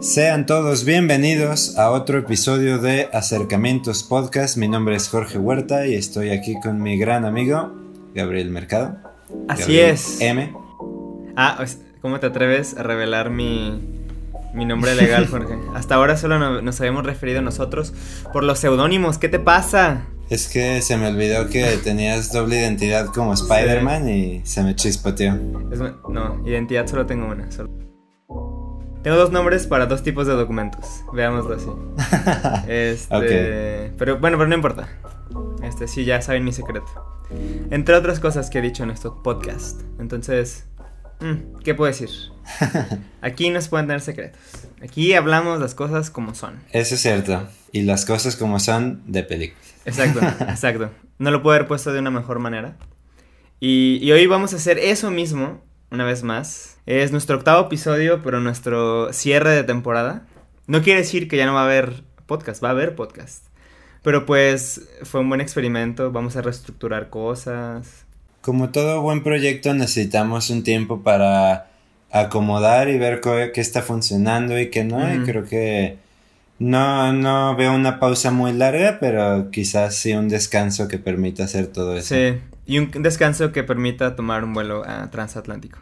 Sean todos bienvenidos a otro episodio de Acercamientos Podcast. Mi nombre es Jorge Huerta y estoy aquí con mi gran amigo Gabriel Mercado. Así Gabriel es. M. Ah, ¿cómo te atreves a revelar mi, mi nombre legal, Jorge? Hasta ahora solo no- nos habíamos referido nosotros por los seudónimos. ¿Qué te pasa? Es que se me olvidó que tenías doble identidad como Spider-Man y se me chispoteó. Es no, identidad solo tengo una. solo- Tengo dos nombres para dos tipos de documentos. Veámoslo así. Este, pero bueno, pero no importa. Este, sí, ya saben mi secreto. Entre otras cosas que he dicho en este podcast. Entonces, mm, ¿qué puedo decir? Aquí no se pueden tener secretos. Aquí hablamos las cosas como son. Eso es cierto. Y las cosas como son de película. Exacto, exacto. No lo puedo haber puesto de una mejor manera. Y, y hoy vamos a hacer eso mismo, una vez más. Es nuestro octavo episodio, pero nuestro cierre de temporada. No quiere decir que ya no va a haber podcast, va a haber podcast. Pero pues fue un buen experimento, vamos a reestructurar cosas. Como todo buen proyecto necesitamos un tiempo para acomodar y ver qué está funcionando y qué no. Y creo que no, no veo una pausa muy larga, pero quizás sí un descanso que permita hacer todo eso. Sí, y un descanso que permita tomar un vuelo ah, transatlántico.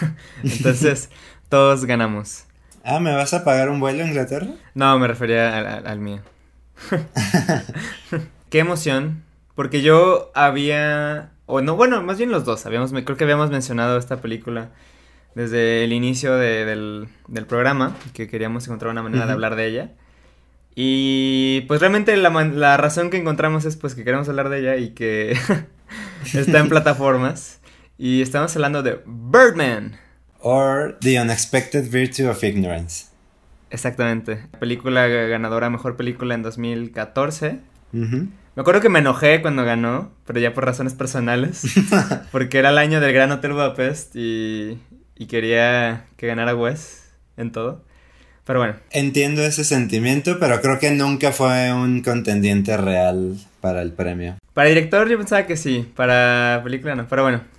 Entonces, todos ganamos. Ah, ¿me vas a pagar un vuelo a Inglaterra? No, me refería al, al- al mío. Qué emoción. Porque yo había. O no, bueno, más bien los dos. Habíamos, creo que habíamos mencionado esta película desde el inicio de- del, del programa. Que queríamos encontrar una manera de hablar de ella. Y pues realmente la, la razón que encontramos es pues que queremos hablar de ella y que está en plataformas. Y estamos hablando de Birdman. Or The Unexpected Virtue of Ignorance. Exactamente. Película ganadora, mejor película en 2014. Ujú. Me acuerdo que me enojé cuando ganó, pero ya por razones personales. porque era el año del Gran Hotel Budapest y, y quería que ganara Wes en todo. Pero bueno, Entiendo ese sentimiento, pero creo que nunca fue un contendiente real para el premio. para director yo pensaba que sí, para película no, pero bueno.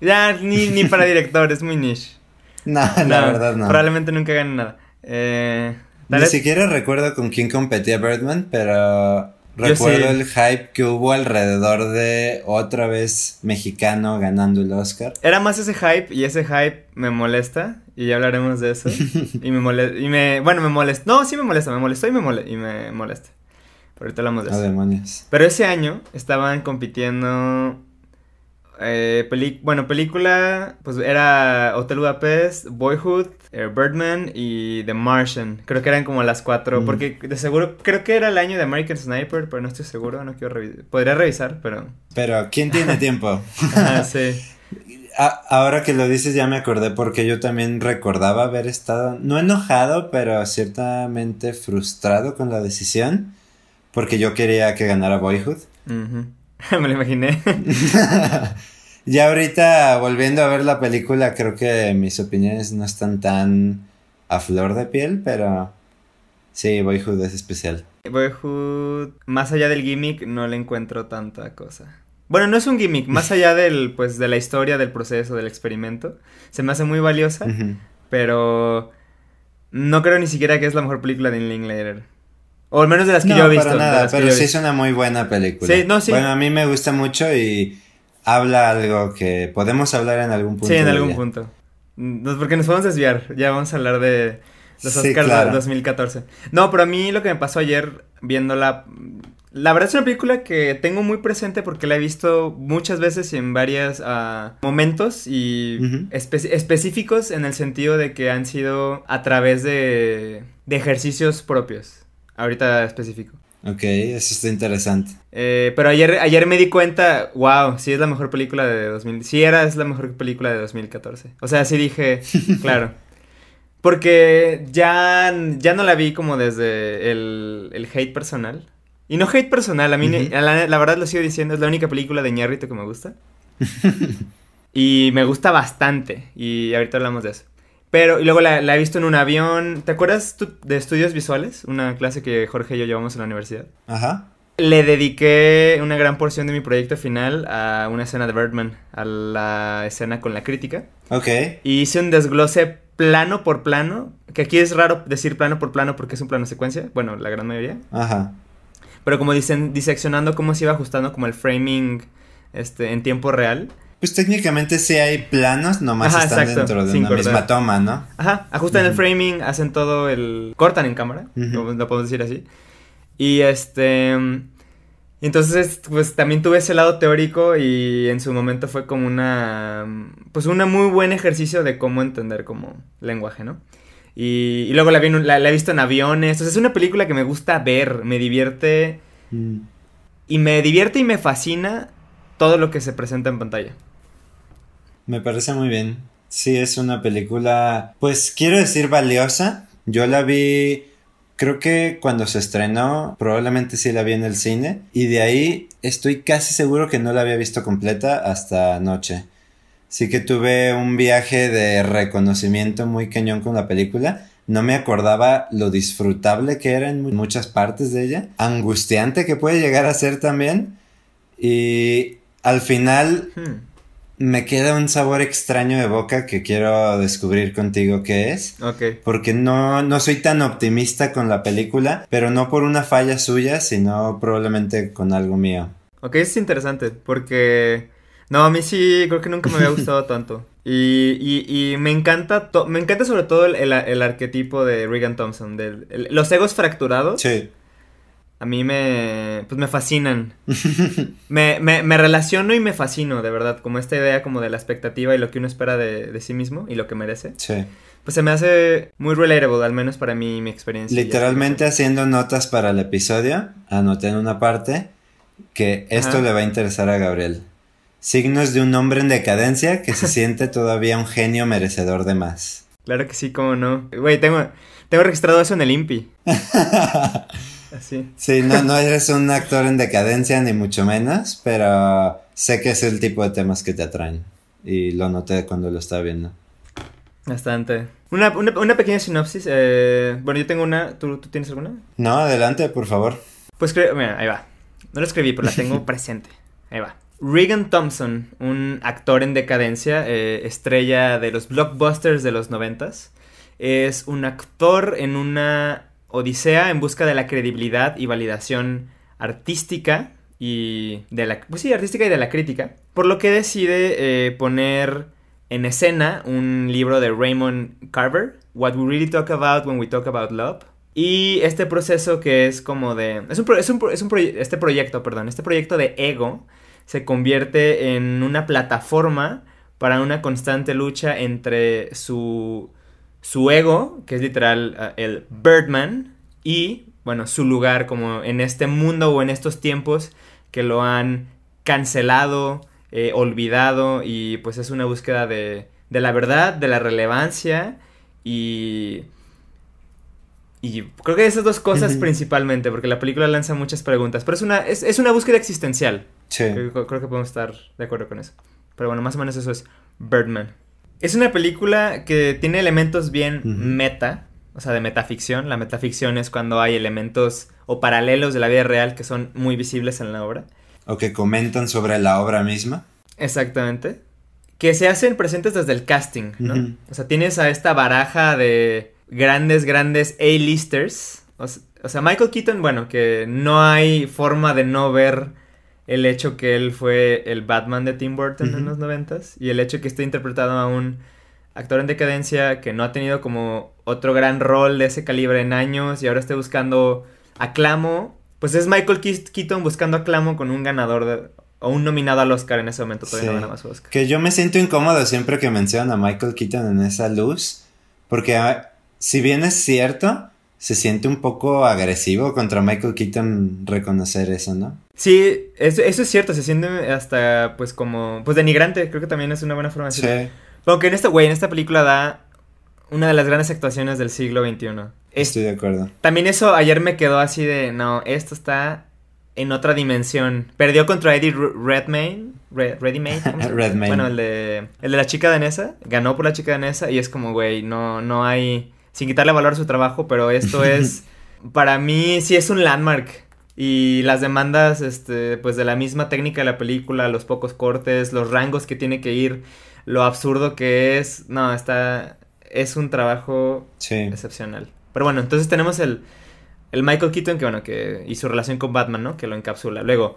Ya, ni, ni para director, es muy niche. No, la verdad no. Probablemente nunca gane nada. Eh, Ni vez- siquiera recuerdo con quién competía Birdman, pero recuerdo sí. el hype que hubo alrededor de otra vez mexicano ganando el Oscar. Era más ese hype y ese hype me molesta y ya hablaremos de eso. y me molesta, y me, bueno, me molesta, no, sí me molesta, me molestó y me, mole- y me molesta. Pero ahorita hablamos de Oh, eso. demonios. Pero ese año estaban compitiendo, eh, bueno, película, pues era Hotel Budapest, Boyhood, eh, Birdman y The Martian. Creo que eran como las cuatro, Mm. porque de seguro, creo que era el año de American Sniper, pero no estoy seguro, no quiero revisar. Podría revisar, pero... Pero, ¿quién tiene tiempo? Sí. A- ahora que lo dices ya me acordé porque yo también recordaba haber estado, no enojado, pero ciertamente frustrado con la decisión, porque yo quería que ganara Boyhood. Ujú. Me lo imaginé. Ya ahorita volviendo a ver la película, creo que mis opiniones no están tan a flor de piel, pero sí, Boyhood es especial. Boyhood, más allá del gimmick, no le encuentro tanta cosa. Bueno, no es un gimmick, más allá del, pues, de la historia, del proceso, del experimento. Se me hace muy valiosa, pero no creo ni siquiera que es la mejor película de Linklater. O al menos de las que No, yo he visto. para nada, las que pero yo sí es una muy buena película. Sí, no, sí. Bueno, a mí me gusta mucho y habla algo que podemos hablar en algún punto. Sí, en algún punto. Porque nos podemos desviar. Ya vamos a hablar de los Sí, Oscars claro. de 2014. No, pero a mí lo que me pasó ayer viéndola. La verdad es una película que tengo muy presente porque la he visto muchas veces y en varios momentos y espe- específicos en el sentido de que han sido a través de, de ejercicios propios. Ahorita específico. Ok, eso está interesante. Eh, pero ayer, ayer me di cuenta, wow, sí es la mejor película de 2000, sí era, es la mejor película de 2014. O sea, sí dije, claro. Porque ya, ya no la vi como desde el, el hate personal. Y no hate personal, a mí, Ujú. la, la verdad lo sigo diciendo, es la única película de Ñarrito que me gusta. y me gusta bastante, y ahorita hablamos de eso. Pero, y luego la, la he visto en un avión. ¿Te acuerdas tú de estudios visuales? Una clase que Jorge y yo llevamos en la universidad. Ajá. Le dediqué una gran porción de mi proyecto final a una escena de Birdman, a la escena con la crítica. Ok. Y hice un desglose plano por plano, que aquí es raro decir plano por plano porque es un plano secuencia, bueno, la gran mayoría. Ajá. Pero como dicen, diseccionando cómo se iba ajustando como el framing este, en tiempo real. Pues técnicamente sí hay planos, nomás están dentro de una misma toma, ¿no? Ajá, ajustan el framing, hacen todo el... cortan en cámara, lo podemos decir así. Y este... Entonces, pues también tuve ese lado teórico y en su momento fue como una... Pues un muy buen ejercicio de cómo entender como lenguaje, ¿no? Y, luego la, vi la, he visto en aviones. Sea, es una película que me gusta ver, me divierte. Mm. Y me divierte y me fascina todo lo que se presenta en pantalla. Me parece muy bien. Sí, es una película, pues quiero decir valiosa. Yo la vi, creo que cuando se estrenó, probablemente sí la vi en el cine. Y de ahí estoy casi seguro que no la había visto completa hasta anoche. Sí que tuve un viaje de reconocimiento muy cañón con la película. No me acordaba lo disfrutable que era en muchas partes de ella. Angustiante que puede llegar a ser también. Y al final hmm. Me queda un sabor extraño de boca que quiero descubrir contigo qué es. Ok. Porque no, no soy tan optimista con la película, pero no por una falla suya, sino probablemente con algo mío. Ok, es interesante porque... No, a mí sí, creo que nunca me había gustado tanto. Y, y, y me encanta, me encanta sobre todo el, el, arquetipo de Regan Thompson, de los egos fracturados. Sí a mí me, pues me fascinan. me, me, me, relaciono y me fascino, de verdad, como esta idea como de la expectativa y lo que uno espera de, de sí mismo y lo que merece. Sí. Pues se me hace muy relatable, al menos para mí mi experiencia. Literalmente haciendo notas para el episodio, anoté en una parte que esto le va a interesar a Gabriel. Signos de un hombre en decadencia que se siente todavía un genio merecedor de más. Claro que sí, cómo no. Güey, tengo, tengo registrado eso en el INPI. Sí, no, no eres un actor en decadencia, ni mucho menos, pero sé que es el tipo de temas que te atraen. Y lo noté cuando lo estaba viendo. Bastante. Una, pequeña sinopsis. Eh, bueno, yo tengo una. ¿Tú, tienes alguna? No, adelante, por favor. Pues mira, ahí va. No la escribí, pero la tengo presente. Ahí va. Regan Thompson, un actor en decadencia, eh, estrella de los blockbusters de los noventas, es un actor en una odisea en busca de la credibilidad y validación artística y de la, pues sí, artística y de la crítica, por lo que decide eh, poner en escena un libro de Raymond Carver, What We Really Talk About When We Talk About Love. Y este proceso que es como de... Es un, es un, es un este proyecto, perdón, este proyecto de ego se convierte en una plataforma para una constante lucha entre su su ego, que es literal uh, el Birdman, y, bueno, su lugar como en este mundo o en estos tiempos que lo han cancelado, eh, olvidado, y pues es una búsqueda de, de la verdad, de la relevancia, y... Y creo que esas dos cosas principalmente, porque la película lanza muchas preguntas, pero es una, es, una búsqueda existencial. Sí. Creo, creo, que podemos estar de acuerdo con eso. Pero bueno, más o menos eso es Birdman. Es una película que tiene elementos bien meta, o sea, de metaficción. La metaficción es cuando hay elementos o paralelos de la vida real que son muy visibles en la obra. O que comentan sobre la obra misma. Exactamente. Que se hacen presentes desde el casting, ¿no? O sea, tienes a esta baraja de grandes, grandes A-listers. o sea, Michael Keaton, bueno, que no hay forma de no ver el hecho que él fue el Batman de Tim Burton en los noventas y el hecho que esté interpretado a un actor en decadencia que no ha tenido como otro gran rol de ese calibre en años y ahora esté buscando aclamo, pues es Michael Keaton buscando aclamo con un ganador o un nominado al Oscar en ese momento, todavía no Oscar. Que yo me siento incómodo siempre que mencionan a Michael Keaton en esa luz, porque ah, si bien es cierto, se siente un poco agresivo contra Michael Keaton reconocer eso, ¿no? Sí, eso, eso, es cierto, se siente hasta pues como, pues denigrante, creo que también es una buena forma de decirlo. Sí. Aunque en esta, güey, en esta película da una de las grandes actuaciones del siglo XXI. Estoy de acuerdo. También eso ayer me quedó así de, no, esto está en otra dimensión. Perdió contra Eddie Redmayne. Red, Redmayne. Redmayne. Bueno, el de, el de la chica danesa. Ganó por la chica danesa y es como, güey, no, no hay... Sin quitarle valor a su trabajo, pero esto es... para mí sí es un landmark y las demandas, este, pues de la misma técnica de la película, los pocos cortes, los rangos que tiene que ir, lo absurdo que es, no, está, es un trabajo Sí. excepcional. Pero bueno, entonces tenemos el, el Michael Keaton que, bueno, que y su relación con Batman, ¿no? Que lo encapsula. Luego,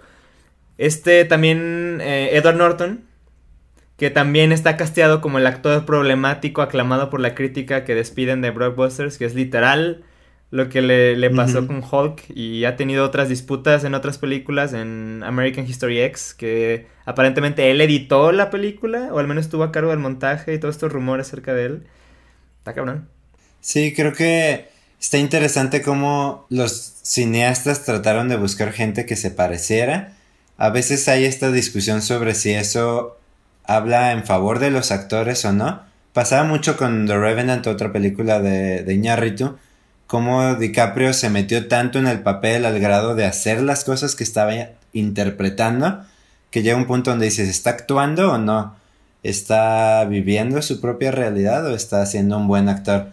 este también, eh, Edward Norton, que también está casteado como el actor problemático aclamado por la crítica que despiden de Blockbusters, que es literal lo que le, le pasó con Hulk y ha tenido otras disputas en otras películas, en American History X, que aparentemente él editó la película, o al menos estuvo a cargo del montaje y todos estos rumores acerca de él. Está cabrón. Sí, creo que está interesante cómo los cineastas trataron de buscar gente que se pareciera. A veces hay esta discusión sobre si eso habla en favor de los actores o no. Pasaba mucho con The Revenant, otra película de, de Iñárritu, cómo DiCaprio se metió tanto en el papel al grado de hacer las cosas que estaba interpretando, que llega un punto donde dices, ¿está actuando o no? ¿Está viviendo su propia realidad o está siendo un buen actor?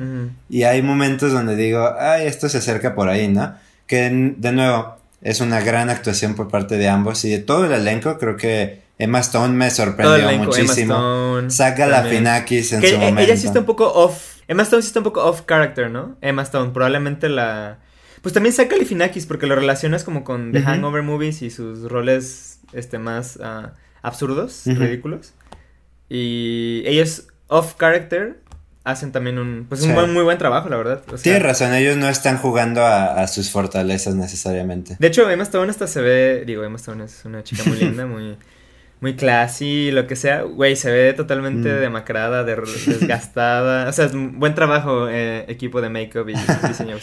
Y hay momentos donde digo, ay, esto se acerca por ahí, ¿no? Que de nuevo, es una gran actuación por parte de ambos y de todo el elenco, creo que Emma Stone me sorprendió muchísimo. Saca la. Finakis en Que su e- momento. ella sí está un poco off. Emma Stone sí está un poco off character, ¿no? Emma Stone, probablemente la. Pues también saca Galifianakis porque lo relacionas como con The. Hangover movies y sus roles este más ah, absurdos, ridículos. Y ellos off character hacen también un pues un buen, muy buen trabajo, la verdad. O sea, Tienes razón, ellos no están jugando a, a sus fortalezas necesariamente. De hecho, Emma Stone hasta se ve, digo, Emma Stone es una chica muy linda, muy muy classy, lo que sea. Güey, se ve totalmente Mm. demacrada, de- desgastada. O sea, es un buen trabajo eh, equipo de make-up y diseño de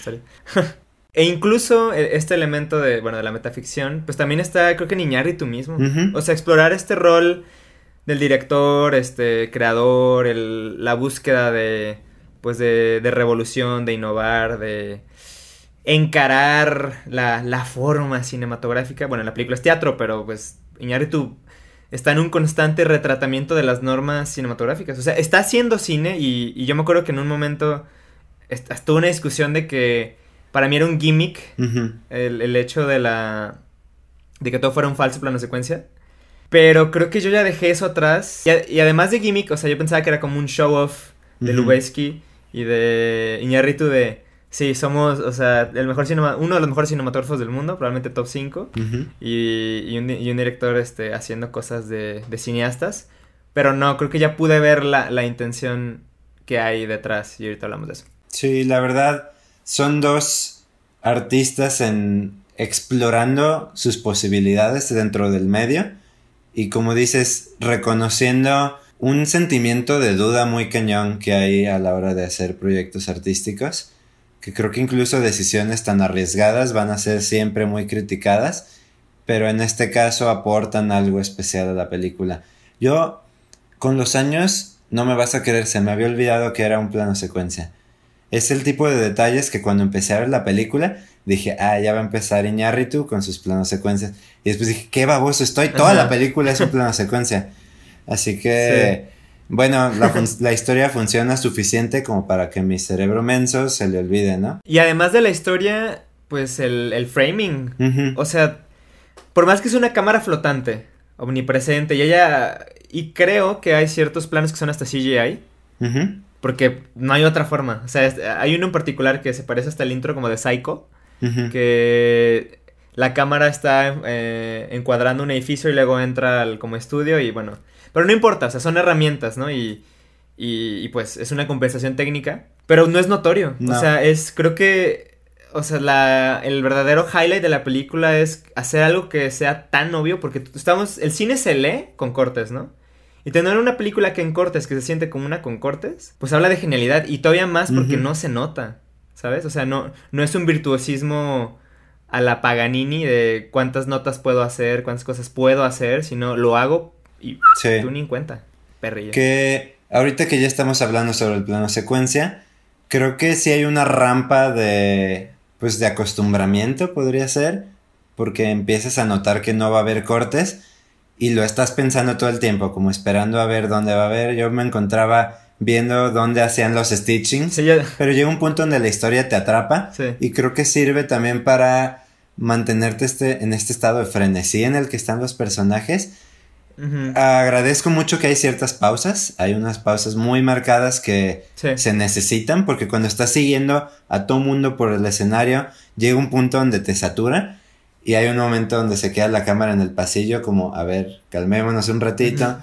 e incluso eh, este elemento de, bueno, de la metaficción, pues también está, creo que en tú mismo. O sea, explorar este rol del director, este, creador, el, la búsqueda de, pues, de, de revolución, de innovar, de encarar la, la forma cinematográfica. Bueno, la película es teatro, pero pues Iñárritu está en un constante retratamiento de las normas cinematográficas. O sea, está haciendo cine y, y yo me acuerdo que en un momento est- estuvo una discusión de que para mí era un gimmick el, el hecho de la de que todo fuera un falso plano secuencia. Pero creo que yo ya dejé eso atrás. Y, a- y además de gimmick, o sea, yo pensaba que era como un show off de. Lubeski y de Iñárritu de sí, somos, o sea, el mejor cinema, uno de los mejores cinematógrafos del mundo, probablemente top 5 Ujú. y, y un, di- y un director este haciendo cosas de, de cineastas, pero no, creo que ya pude ver la, la intención que hay detrás y ahorita hablamos de eso. Sí, la verdad, son dos artistas en explorando sus posibilidades dentro del medio y como dices, reconociendo un sentimiento de duda muy cañón que hay a la hora de hacer proyectos artísticos, que creo que incluso decisiones tan arriesgadas van a ser siempre muy criticadas, pero en este caso aportan algo especial a la película. Yo, con los años, no me vas a creer, se me había olvidado que era un plano secuencia. Es el tipo de detalles que cuando empecé a ver la película dije, ah, ya va a empezar Iñárritu con sus planos secuencias. Y después dije, qué baboso estoy, toda Ajá. la película es un plano secuencia. Así que, bueno, la, la historia funciona suficiente como para que mi cerebro menso se le olvide, ¿no? Y además de la historia, pues el, el framing. O sea, por más que es una cámara flotante, omnipresente, y ella. Y creo que hay ciertos planos que son hasta CGI, Ujú. porque no hay otra forma. O sea, es- hay uno en particular que se parece hasta el intro como de Psycho, que la cámara está eh, encuadrando un edificio y luego entra al como estudio y bueno. Pero no importa, o sea, son herramientas, ¿no? Y, y, y, pues es una compensación técnica, pero no es notorio. No. O sea, es, creo que, o sea, la, el verdadero highlight de la película es hacer algo que sea tan obvio, porque estamos, el cine se lee con cortes, ¿no? Y tener una película que en cortes, que se siente como una con cortes, pues habla de genialidad y todavía más porque no se nota, ¿sabes? O sea, no, no es un virtuosismo a la Paganini de cuántas notas puedo hacer, cuántas cosas puedo hacer, sino lo hago y Sí. tú ni en cuenta, perrillo. Que ahorita que ya estamos hablando sobre el plano secuencia, creo que sí hay una rampa de pues de acostumbramiento podría ser, porque empiezas a notar que no va a haber cortes y lo estás pensando todo el tiempo, como esperando a ver dónde va a haber. Yo me encontraba viendo dónde hacían los stitchings, Sí, pero llega un punto donde la historia te atrapa sí. y creo que sirve también para mantenerte este, en este estado de frenesí en el que están los personajes. Agradezco mucho que hay ciertas pausas, hay unas pausas muy marcadas que se necesitan porque cuando estás siguiendo a todo mundo por el escenario llega un punto donde te satura y hay un momento donde se queda la cámara en el pasillo como a ver, calmémonos un ratito.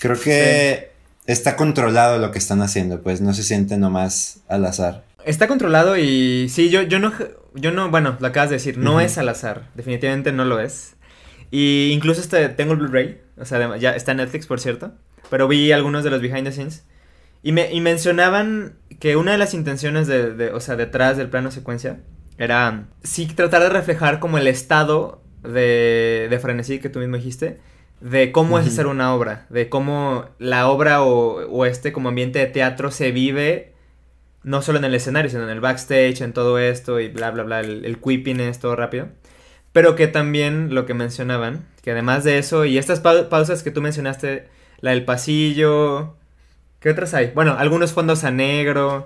Creo que está controlado lo que están haciendo, pues no se siente nomás al azar. Está controlado y sí, yo, yo no, yo no, bueno, lo acabas de decir, no es al azar, definitivamente no lo es. Y incluso este, tengo el Blu-ray, o sea, ya está en Netflix, por cierto, pero vi algunos de los behind the scenes. Y, me, y mencionaban que una de las intenciones de, de, o sea, detrás del plano secuencia era sí tratar de reflejar como el estado de, de frenesí que tú mismo dijiste, de cómo es hacer una obra, de cómo la obra o, o, este como ambiente de teatro se vive no solo en el escenario, sino en el backstage, en todo esto y bla, bla, bla, el, el quipping es todo rápido. Pero que también lo que mencionaban, que además de eso, y estas pausas que tú mencionaste, la del pasillo, ¿qué otras hay? Bueno, algunos fondos a negro.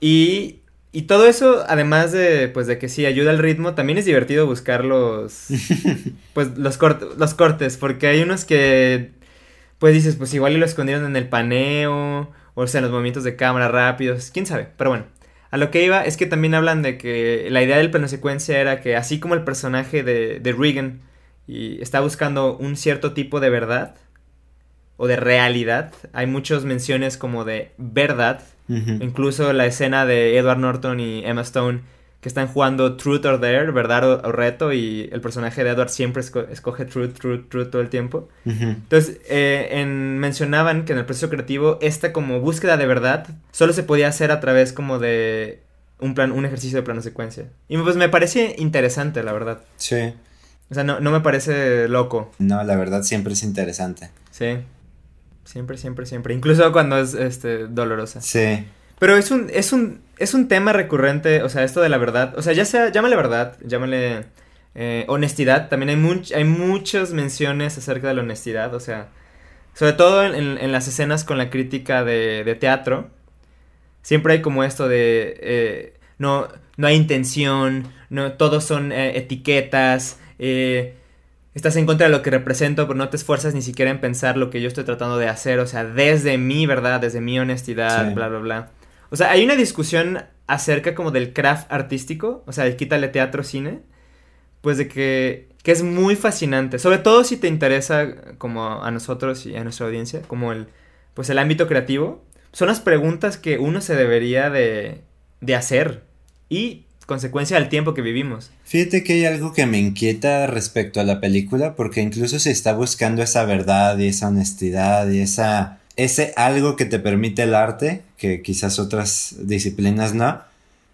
Y y todo eso, además de, pues, de que sí ayuda al ritmo, también es divertido buscar los, pues, los, los cortes, porque hay unos que, pues, dices, pues, igual y lo escondieron en el paneo, o sea, en los movimientos de cámara rápidos, quién sabe, pero bueno. A lo que iba es que también hablan de que la idea del plano secuencia era que así como el personaje de, de Regan y está buscando un cierto tipo de verdad o de realidad, hay muchas menciones como de verdad. Incluso la escena de Edward Norton y Emma Stone que están jugando Truth or Dare, verdad o, reto, y el personaje de Edward siempre escoge Truth, Truth, Truth todo el tiempo. Entonces, eh, en, mencionaban que en el proceso creativo, esta como búsqueda de verdad solo se podía hacer a través como de un plan, un ejercicio de plano secuencia. Y pues me parece interesante, la verdad. Sí. O sea, no, no me parece loco. No, la verdad siempre es interesante. Sí. Siempre, siempre, siempre. Incluso cuando es este dolorosa. Sí. Pero es un, es un, es un tema recurrente, o sea, esto de la verdad. O sea, ya sea, llámale verdad, llámale eh, honestidad. También hay, hay muchas menciones acerca de la honestidad, o sea, sobre todo en, las escenas con la crítica de, teatro. Siempre hay como esto de eh, no, no hay intención, no, todos son eh, etiquetas, eh, estás en contra de lo que represento, pero no te esfuerzas ni siquiera en pensar lo que yo estoy tratando de hacer, o sea, desde mi verdad, desde mi honestidad, bla, bla, bla. O sea, hay una discusión acerca como del craft artístico, o sea, quítale teatro, cine, pues de que, que es muy fascinante, sobre todo si te interesa como a nosotros y a nuestra audiencia, como el, pues el ámbito creativo, son las preguntas que uno se debería de, de hacer y consecuencia del tiempo que vivimos. Fíjate que hay algo que me inquieta respecto a la película, porque incluso se está buscando esa verdad y esa honestidad y esa ese algo que te permite el arte, que quizás otras disciplinas no.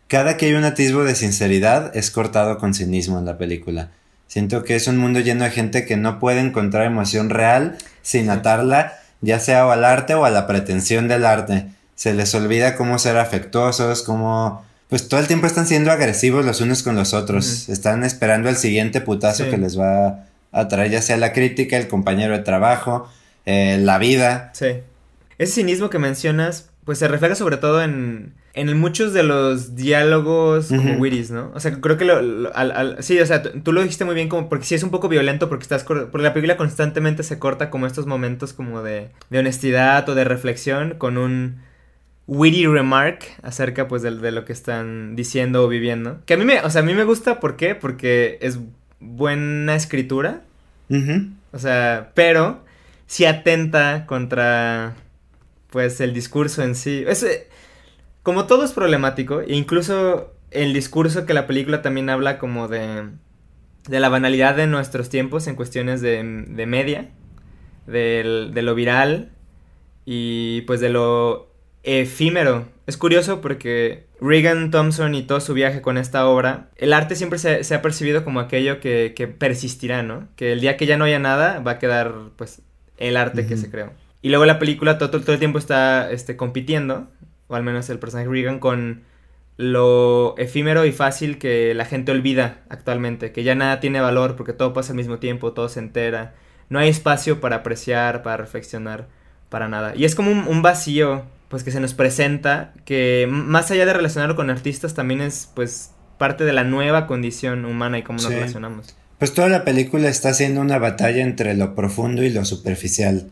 Cada que hay un atisbo de sinceridad es cortado con cinismo en la película. Siento que es un mundo lleno de gente que no puede encontrar emoción real sin atarla, ya sea al arte o a la pretensión del arte. Se les olvida cómo ser afectuosos, cómo pues todo el tiempo están siendo agresivos los unos con los otros. Están esperando el siguiente putazo que les va a traer, ya sea la crítica, el compañero de trabajo, eh, la vida. Sí. Ese cinismo que mencionas, pues se refleja sobre todo en, en muchos de los diálogos como Wiris, ¿no? O sea, creo que lo, sí, o sea, tú lo dijiste muy bien como porque sí es un poco violento porque estás porque la película constantemente se corta como estos momentos como de, de honestidad o de reflexión con un witty remark acerca pues de, lo que están diciendo o viviendo. Que a mí me, o sea, a mí me gusta, ¿por qué? Porque es buena escritura. O sea, pero sí atenta contra pues el discurso en sí. Es, eh, como todo es problemático, e incluso el discurso que la película también habla como de, de la banalidad de nuestros tiempos en cuestiones de, de media, de lo viral y pues de lo efímero. Es curioso porque Regan Thompson y todo su viaje con esta obra, el arte siempre se, ha percibido como aquello que, persistirá, ¿no? Que el día que ya no haya nada va a quedar pues el arte que se creó. Y luego la película todo, todo, el tiempo está este, compitiendo, o al menos el personaje Regan, con lo efímero y fácil que la gente olvida actualmente, que ya nada tiene valor porque todo pasa al mismo tiempo, todo se entera, no hay espacio para apreciar, para reflexionar, para nada. Y es como un vacío pues que se nos presenta, que más allá de relacionarlo con artistas, también es pues parte de la nueva condición humana y cómo nos relacionamos. Pues toda la película está haciendo una batalla entre lo profundo y lo superficial.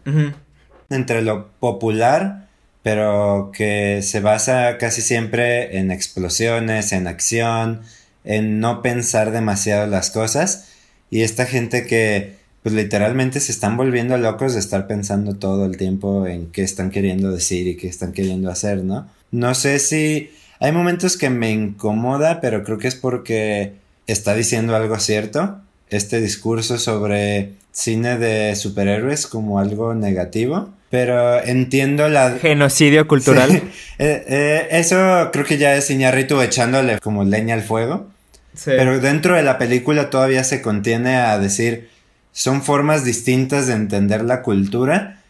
Entre lo popular, pero que se basa casi siempre en explosiones, en acción, en no pensar demasiado las cosas. Y esta gente que pues literalmente se están volviendo locos de estar pensando todo el tiempo en qué están queriendo decir y qué están queriendo hacer, ¿no? No sé si hay momentos que me incomoda, pero creo que es porque está diciendo algo cierto. Este discurso sobre cine de superhéroes como algo negativo. Pero entiendo la... Genocidio cultural. Eh, eh, eso creo que ya es Iñarritu echándole como leña al fuego. Pero dentro de la película todavía se contiene a decir, son formas distintas de entender la cultura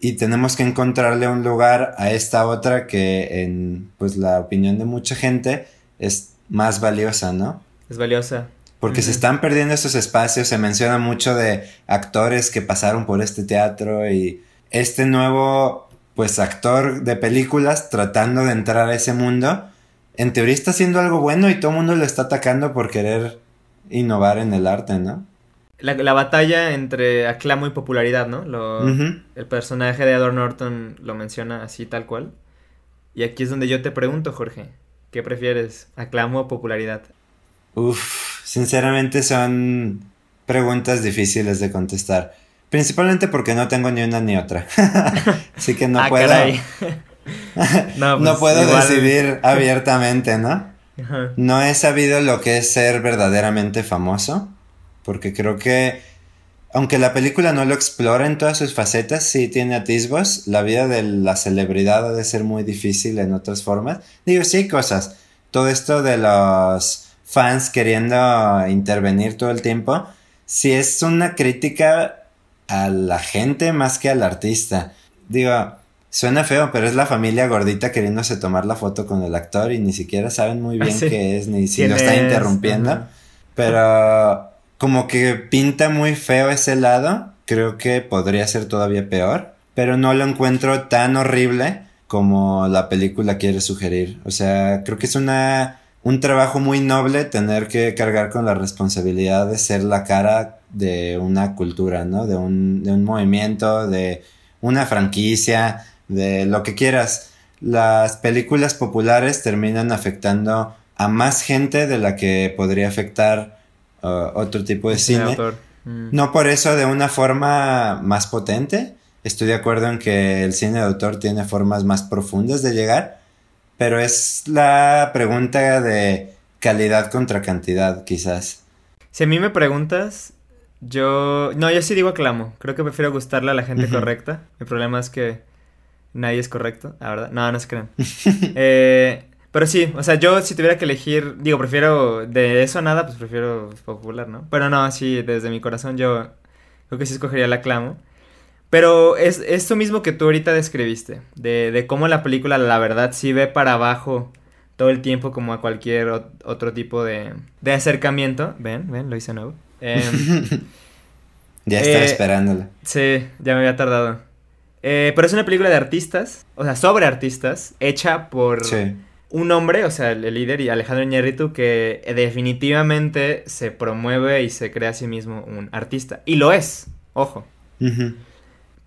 y tenemos que encontrarle un lugar a esta otra que en pues la opinión de mucha gente es más valiosa, ¿no? Es valiosa. Porque se están perdiendo esos espacios, se menciona mucho de actores que pasaron por este teatro y este nuevo pues actor de películas tratando de entrar a ese mundo, en teoría está haciendo algo bueno y todo el mundo lo está atacando por querer innovar en el arte, ¿no? la, batalla entre aclamo y popularidad, ¿no? Lo, El personaje de Edward Norton lo menciona así tal cual. Y aquí es donde yo te pregunto, Jorge, ¿qué prefieres, aclamo o popularidad? Uf, sinceramente son preguntas difíciles de contestar. Principalmente porque no tengo ni una ni otra. Así que no ah, puedo. no, pues, puedo decidir abiertamente, ¿no? No he sabido lo que es ser verdaderamente famoso porque creo que aunque la película no lo explora en todas sus facetas, sí tiene atisbos. La vida de la celebridad ha de ser muy difícil en otras formas. Digo, sí hay cosas. Todo esto de los fans queriendo intervenir todo el tiempo, sí es una crítica a la gente más que al artista. Digo, suena feo, pero es la familia gordita queriéndose tomar la foto con el actor y ni siquiera saben muy bien ah, qué es, ni si lo está interrumpiendo. Pero como que pinta muy feo ese lado. Creo que podría ser todavía peor. Pero no lo encuentro tan horrible como la película quiere sugerir. O sea, creo que es una un trabajo muy noble tener que cargar con la responsabilidad de ser la cara de una cultura, ¿no? De un, de un movimiento, de una franquicia, de lo que quieras. Las películas populares terminan afectando a más gente de la que podría afectar otro tipo de cine. Mm. No por eso de una forma más potente. Estoy de acuerdo en que el cine de autor tiene formas más profundas de llegar, pero es la pregunta de calidad contra cantidad, quizás. Si a mí me preguntas, yo... No, yo sí digo aclamo. Creo que prefiero gustarle a la gente correcta. El problema es que nadie es correcto, la verdad. No, no se crean. eh, pero sí, o sea, yo si tuviera que elegir, digo, prefiero de eso a nada, pues prefiero popular, ¿no? Pero no, sí, desde mi corazón yo creo que sí escogería la clamo. Pero es esto mismo que tú ahorita describiste, de, de cómo la película, la verdad, sí ve para abajo todo el tiempo como a cualquier otro tipo de, de acercamiento. Ven, ven, lo hice nuevo. Em, ya estaba eh, esperándola. Sí, ya me había tardado. Eh, pero es una película de artistas, o sea, sobre artistas, hecha por... Sí un hombre, o sea, el líder y Alejandro Iñárritu, que definitivamente se promueve y se crea a sí mismo un artista. Y lo es, ojo.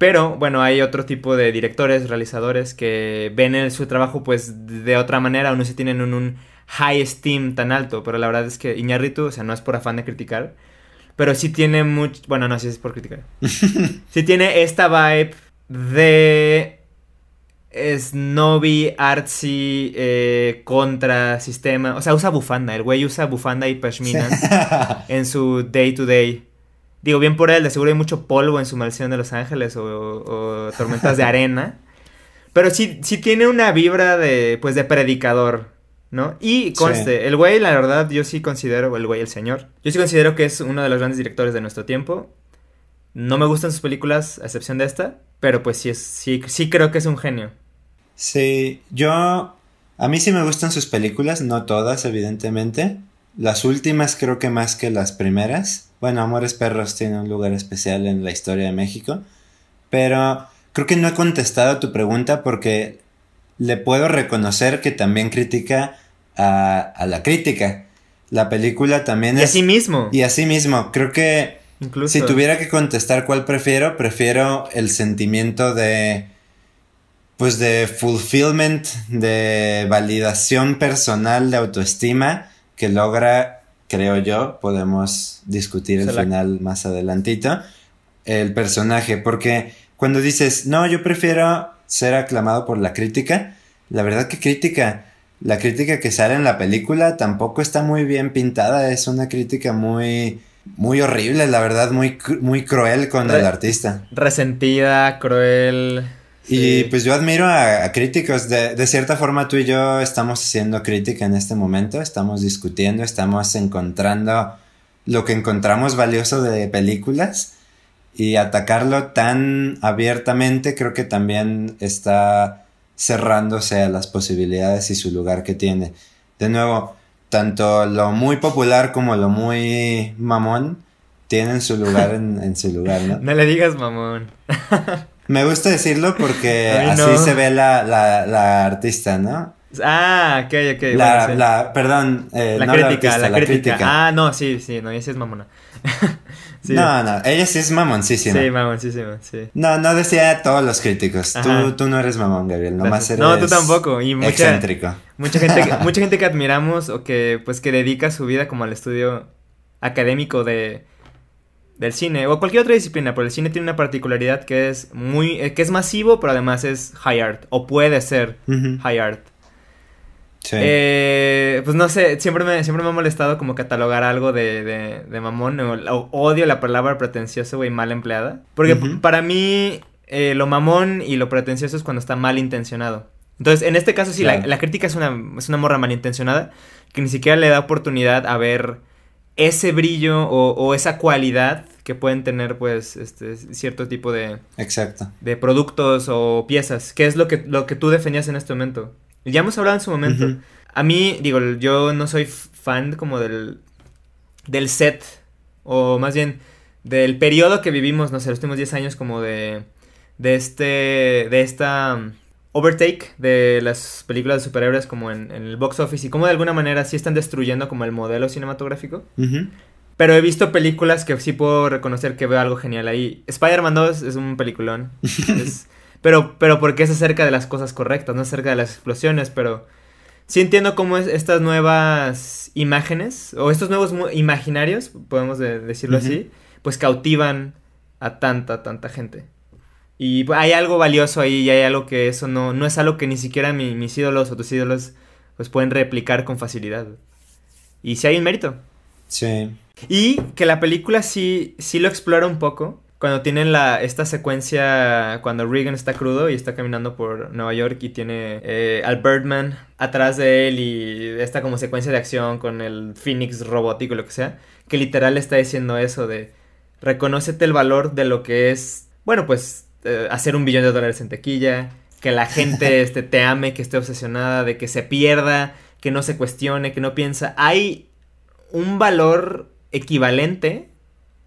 Pero, bueno, hay otro tipo de directores, realizadores que ven su trabajo pues de otra manera o no se tienen un, high esteem tan alto. Pero la verdad es que Iñárritu, o sea, no es por afán de criticar, pero sí tiene mucho... Bueno, no, sí es por criticar. sí tiene esta vibe de snobby, artsy, eh, contra sistema. O sea, usa bufanda. El güey usa bufanda y pashminas en su day to day. Digo, bien por él, de seguro hay mucho polvo en su mansión de Los Ángeles o, tormentas de arena. Pero sí, sí tiene una vibra de, pues, de predicador, ¿no? Y conste, el güey, la verdad, yo sí considero, el güey, el señor, yo sí considero que es uno de los grandes directores de nuestro tiempo. No me gustan sus películas, a excepción de esta, pero pues sí, es, sí, sí creo que es un genio. Sí, yo... A mí sí me gustan sus películas, no todas, evidentemente. Las últimas creo que más que las primeras. Bueno, Amores Perros tiene un lugar especial en la historia de México. Pero creo que no he contestado a tu pregunta porque le puedo reconocer que también critica a, a la crítica. la película también y es... así mismo. Y así mismo, creo que Incluso. si tuviera que contestar cuál prefiero, prefiero el sentimiento de... Pues de fulfillment, de validación personal, de autoestima que logra, creo yo, podemos discutir el la- final más adelantito, el personaje, porque cuando dices, no, yo prefiero ser aclamado por la crítica, la verdad que crítica, la crítica que sale en la película tampoco está muy bien pintada, es una crítica muy, muy horrible, la verdad, muy, muy cruel con Re- el artista. Resentida, cruel. Y pues yo admiro a, a críticos, de, de cierta forma tú y yo estamos haciendo crítica en este momento, estamos discutiendo, estamos encontrando lo que encontramos valioso de películas y atacarlo tan abiertamente creo que también está cerrándose a las posibilidades y su lugar que tiene. De nuevo, tanto lo muy popular como lo muy mamón tienen su lugar en, en su lugar, ¿no? No le digas mamón. Me gusta decirlo porque Ay, así se ve la, la, la artista, ¿no? Ah, ok, ok. la, bueno, sí. la, perdón, eh, La no crítica, artista, la, crítica. Ah, no, sí, sí, no, ella sí es mamona. sí, No, no, ella sí es mamoncísima. sí, mamoncísima, sí. No, no decía todos los críticos. Tú, tú no eres mamón, Gabriel, nomás Gracias. eres No, tú tampoco, y mucha- excéntrico. Mucha gente, mucha gente que admiramos o que pues que dedica su vida como al estudio académico de del cine o cualquier otra disciplina, pero el cine tiene una particularidad que es muy eh, que es masivo, pero además es high art o puede ser high art. sí. Eh, pues no sé, siempre me, siempre me ha molestado como catalogar algo de, de, de mamón o, o odio la palabra pretencioso, güey, mal empleada. Porque para mí eh, lo mamón y lo pretencioso es cuando está mal intencionado. Entonces, en este caso sí, la crítica es una, es una morra malintencionada que ni siquiera le da oportunidad a ver ese brillo o, o esa cualidad que pueden tener pues este cierto tipo de, Exacto. de productos o piezas, que es lo que, lo que tú defendías en este momento. Ya hemos hablado en su momento. A mí, digo, yo no soy fan como del, del set, o más bien del periodo que vivimos, no sé, los últimos 10 años como de, de este, de esta um, overtake de las películas de superhéroes como en, en el box office y como de alguna manera sí están destruyendo como el modelo cinematográfico. Pero he visto películas que sí puedo reconocer que veo algo genial ahí. Spider-Man 2 es un peliculón. Es- pero, pero porque es acerca de las cosas correctas, no acerca de las explosiones, pero sí entiendo cómo es estas nuevas imágenes, o estos nuevos imaginarios, podemos de- decirlo así, pues cautivan a tanta, tanta gente. Y hay algo valioso ahí, y hay algo que eso no, no es algo que ni siquiera mi- mis ídolos o tus ídolos pues pueden replicar con facilidad. Y sí hay un mérito. Sí. Y que la película sí, sí lo explora un poco. Cuando tienen la, esta secuencia, cuando Regan está crudo y está caminando por Nueva York y tiene eh, al Birdman atrás de él y esta como secuencia de acción con el Phoenix robótico, lo que sea, que literal está diciendo eso de reconócete el valor de lo que es, bueno, pues eh, hacer un billón de dólares en tequilla, que la gente este, te ame, que esté obsesionada, de que se pierda, que no se cuestione, que no piensa. Hay un valor equivalente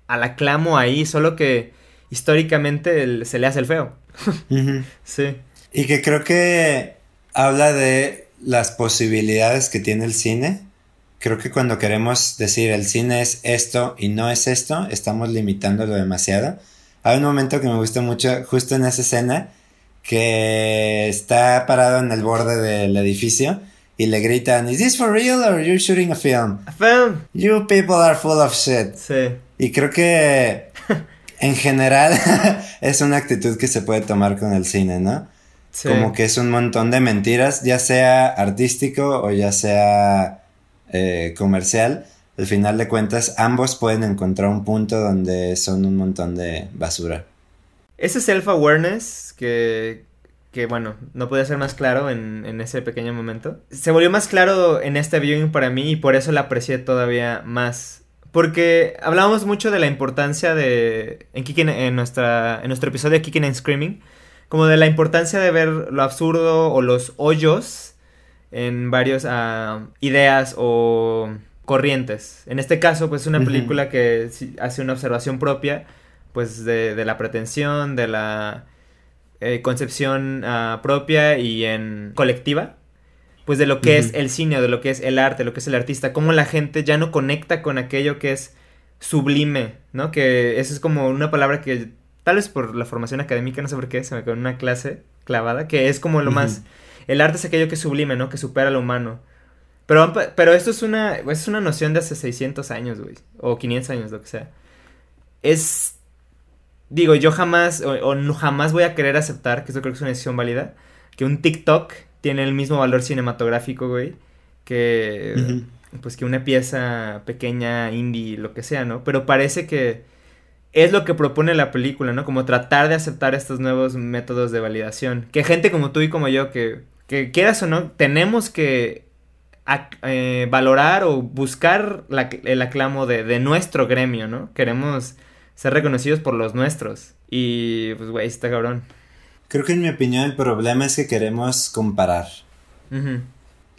al aclamo ahí, solo que históricamente el- se le hace el feo. Sí. Y que creo que habla de las posibilidades que tiene el cine. Creo que cuando queremos decir el cine es esto y no es esto, estamos limitándolo demasiado. Hay un momento que me gusta mucho, justo en esa escena, que está parado en el borde del edificio y le gritan, ¿Is this for real or you're shooting a film? Feo. You people are full of shit. Sí. Y creo que en general es una actitud que se puede tomar con el cine, ¿no? sí. Como que es un montón de mentiras, ya sea artístico o ya sea eh, comercial. Al final de cuentas, ambos pueden encontrar un punto donde son un montón de basura. Ese self-awareness que, que, bueno, no podía ser más claro en, en ese pequeño momento. Se volvió más claro en este viewing para mí y por eso la aprecié todavía más. Porque hablábamos mucho de la importancia de, en, en, nuestra, en nuestro episodio de Kicking and Screaming, como de la importancia de ver lo absurdo o los hoyos en varios ah, ideas o corrientes. En este caso, pues es una película que hace una observación propia, pues de, de la pretensión, de la eh, concepción ah, propia y en colectiva. pues de lo que es el cine, de lo que es el arte, lo que es el artista, cómo la gente ya no conecta con aquello que es sublime, ¿no? Que eso es como una palabra que tal vez por la formación académica, no sé por qué, se me quedó en una clase clavada, que es como lo más... El arte es aquello que es sublime, ¿no? Que supera lo humano. Pero, pero esto es una, es una noción de hace 600 años, güey. O 500 años, lo que sea. Es... Digo, yo jamás, o, no, jamás voy a querer aceptar, que esto creo que es una decisión válida, que un TikTok tiene el mismo valor cinematográfico, güey, que... Pues que una pieza pequeña, indie, lo que sea, ¿no? Pero parece que es lo que propone la película, ¿no? Como tratar de aceptar estos nuevos métodos de validación. Que gente como tú y como yo, que, que quieras o no, tenemos que eh, valorar o buscar el aclamo de, nuestro gremio, ¿no? Queremos ser reconocidos por los nuestros. Y pues, güey, está cabrón. Creo que en mi opinión el problema es que queremos comparar.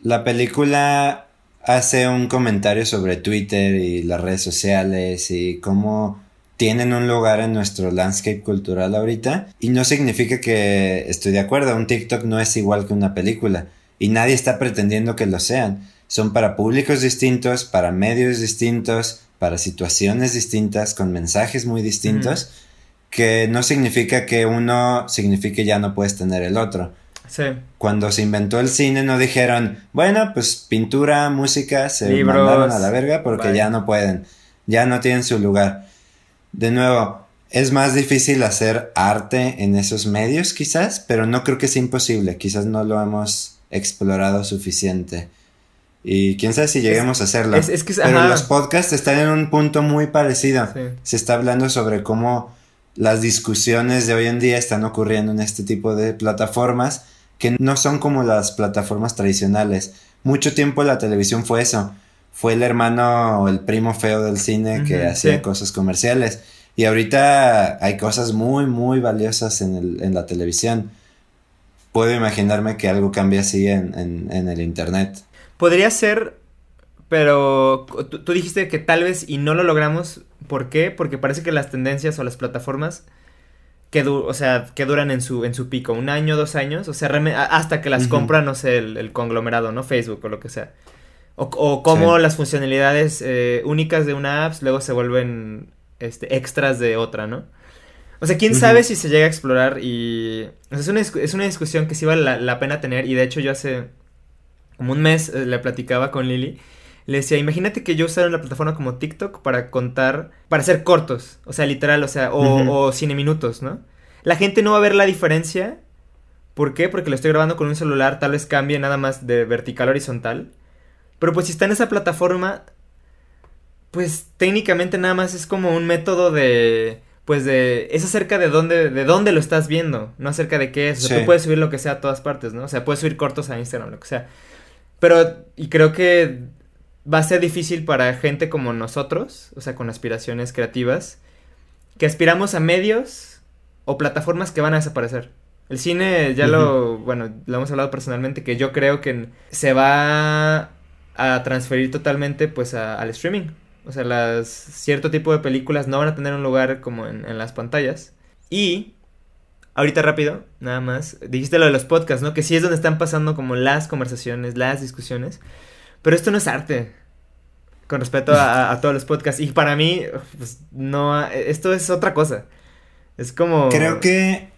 La película hace un comentario sobre Twitter y las redes sociales y cómo tienen un lugar en nuestro landscape cultural ahorita y no significa que estoy de acuerdo, un TikTok no es igual que una película y nadie está pretendiendo que lo sean. Son para públicos distintos, para medios distintos, para situaciones distintas, con mensajes muy distintos, que no significa que uno signifique ya no puedes tener el otro. Sí. Cuando se inventó el cine no dijeron, bueno, pues pintura, música, se mandaron a la verga porque ya no pueden, ya no tienen su lugar de nuevo, es más difícil hacer arte en esos medios quizás, pero no creo que sea imposible, quizás no lo hemos explorado suficiente. Y quién sabe si lleguemos a hacerlo. pero los podcasts están en un punto muy parecido. Se está hablando sobre cómo las discusiones de hoy en día están ocurriendo en este tipo de plataformas que no son como las plataformas tradicionales. Mucho tiempo la televisión fue eso fue el hermano o el primo feo del cine que hacía cosas comerciales. Y ahorita hay cosas muy, muy valiosas en, el, en la televisión. Puedo imaginarme que algo cambie así en, en, el Internet. Podría ser, pero tú, dijiste que tal vez y no lo logramos. ¿Por qué? Porque parece que las tendencias o las plataformas que, o sea, que duran en su, en su pico, un año, dos años, o sea, hasta que las compra, no sé, el, el, conglomerado, ¿no? Facebook o lo que sea. O, o cómo las funcionalidades eh, únicas de una app luego se vuelven este, extras de otra, ¿no? O sea, quién sabe si se llega a explorar y... es, una, es una discusión que sí vale la, pena tener y de hecho yo hace como un mes eh, le platicaba con Lili. Le decía, imagínate que yo usara una plataforma como TikTok para contar, para hacer cortos, o sea, literal, o sea, o, o cine minutos, ¿no? La gente no va a ver la diferencia. ¿Por qué? Porque lo estoy grabando con un celular, tal vez cambie nada más de vertical a horizontal. Pero pues si está en esa plataforma, pues técnicamente nada más es como un método de pues de es acerca de dónde de dónde lo estás viendo, no acerca de qué es, o sea, tú puedes subir lo que sea a todas partes, ¿no? O sea, puedes subir cortos a Instagram, lo que sea. Pero y creo que va a ser difícil para gente como nosotros, o sea, con aspiraciones creativas, que aspiramos a medios o plataformas que van a desaparecer. El cine ya lo, bueno, lo hemos hablado personalmente que yo creo que se va a transferir totalmente pues al streaming. O sea, las cierto tipo de películas no van a tener un lugar como en, en, las pantallas. Y ahorita rápido, nada más, dijiste lo de los podcasts, ¿no? Que sí es donde están pasando como las conversaciones, las discusiones. Pero esto no es arte. Con respecto a, a todos los podcasts. Y para mí, pues no, esto es otra cosa. Es como... Creo que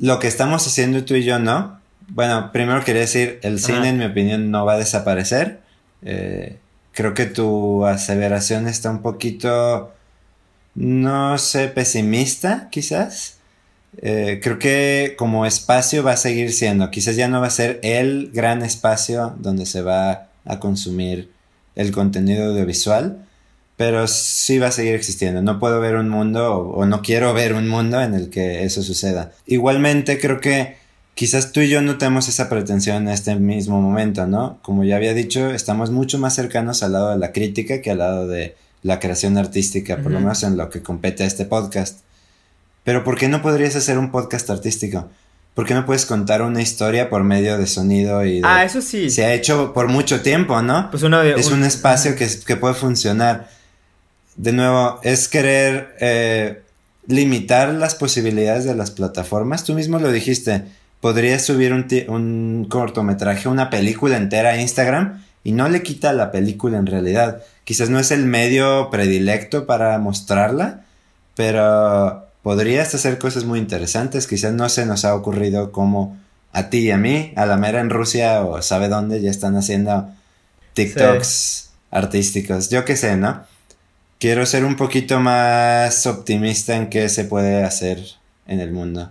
lo que estamos haciendo tú y yo, ¿no? Bueno, primero quería decir, el cine en mi opinión no va a desaparecer eh, creo que tu aseveración está un poquito, no sé, pesimista quizás. Eh, creo que como espacio va a seguir siendo, quizás ya no va a ser el gran espacio donde se va a consumir el contenido audiovisual, pero sí va a seguir existiendo. No puedo ver un mundo o, o no quiero ver un mundo en el que eso suceda. Igualmente creo que quizás tú y yo no tenemos esa pretensión en este mismo momento, ¿no? Como ya había dicho, estamos mucho más cercanos al lado de la crítica que al lado de la creación artística, por lo menos en lo que compete a este podcast. Pero ¿por qué no podrías hacer un podcast artístico? ¿Por qué no puedes contar una historia por medio de sonido y Ah, eso sí. Se ha hecho por mucho tiempo, ¿no? Pues una Es un, espacio que, que, puede funcionar. De nuevo, es querer eh, limitar las posibilidades de las plataformas. Tú mismo lo dijiste podría subir un, un cortometraje, una película entera a Instagram y no le quita la película en realidad. Quizás no es el medio predilecto para mostrarla, pero podrías hacer cosas muy interesantes. Quizás no se nos ha ocurrido como a ti y a mí, a la mera en Rusia o sabe dónde ya están haciendo TikToks artísticos. Yo qué sé, ¿no? Quiero ser un poquito más optimista en qué se puede hacer en el mundo.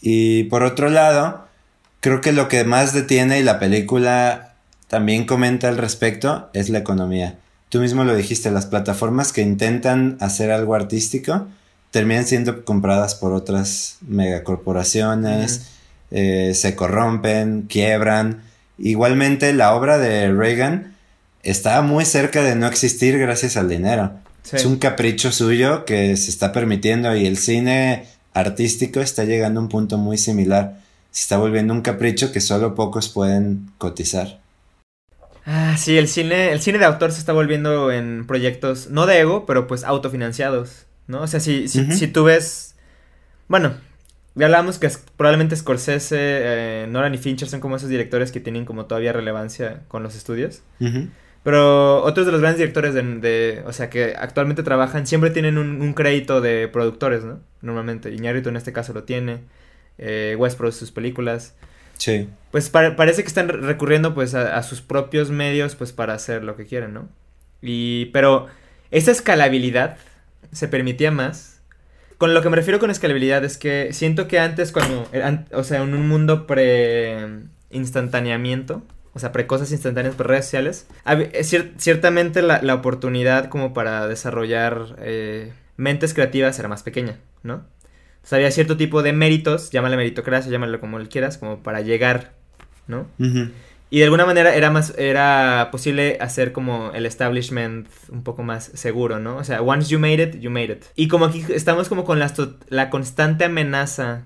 Y por otro lado, creo que lo que más detiene y la película también comenta al respecto es la economía. Tú mismo lo dijiste, las plataformas que intentan hacer algo artístico terminan siendo compradas por otras megacorporaciones, eh, se corrompen, quiebran. Igualmente la obra de Reagan está muy cerca de no existir gracias al dinero. Es un capricho suyo que se está permitiendo y el cine artístico está llegando a un punto muy similar. Se está volviendo un capricho que solo pocos pueden cotizar. Ah, sí, el cine, el cine de autor se está volviendo en proyectos, no de ego, pero pues autofinanciados, ¿no? O sea, si, si, si tú ves, bueno, ya hablábamos que probablemente Scorsese, eh, Nolan y Fincher son como esos directores que tienen como todavía relevancia con los estudios. Pero otros de los grandes directores de, o sea, que actualmente trabajan, siempre tienen un, crédito de productores, ¿no? Normalmente. Iñárritu en este caso lo tiene. Eh, West produce sus películas. Sí. Pues parece que están recurriendo pues a, sus propios medios pues para hacer lo que quieren, ¿no? Y, pero esa escalabilidad se permitía más. Con lo que me refiero con escalabilidad es que siento que antes cuando, o sea, en un mundo pre-instantaneamiento, o sea, pre-cosas instantáneas por redes sociales, ciertamente la, oportunidad como para desarrollar eh, mentes creativas era más pequeña, ¿no? O había cierto tipo de méritos, llámale meritocracia, llámalo como quieras, como para llegar, ¿no? Y de alguna manera era más, era posible hacer como el establishment un poco más seguro, ¿no? O sea, once you made it, you made it. Y como aquí estamos como con la, la constante amenaza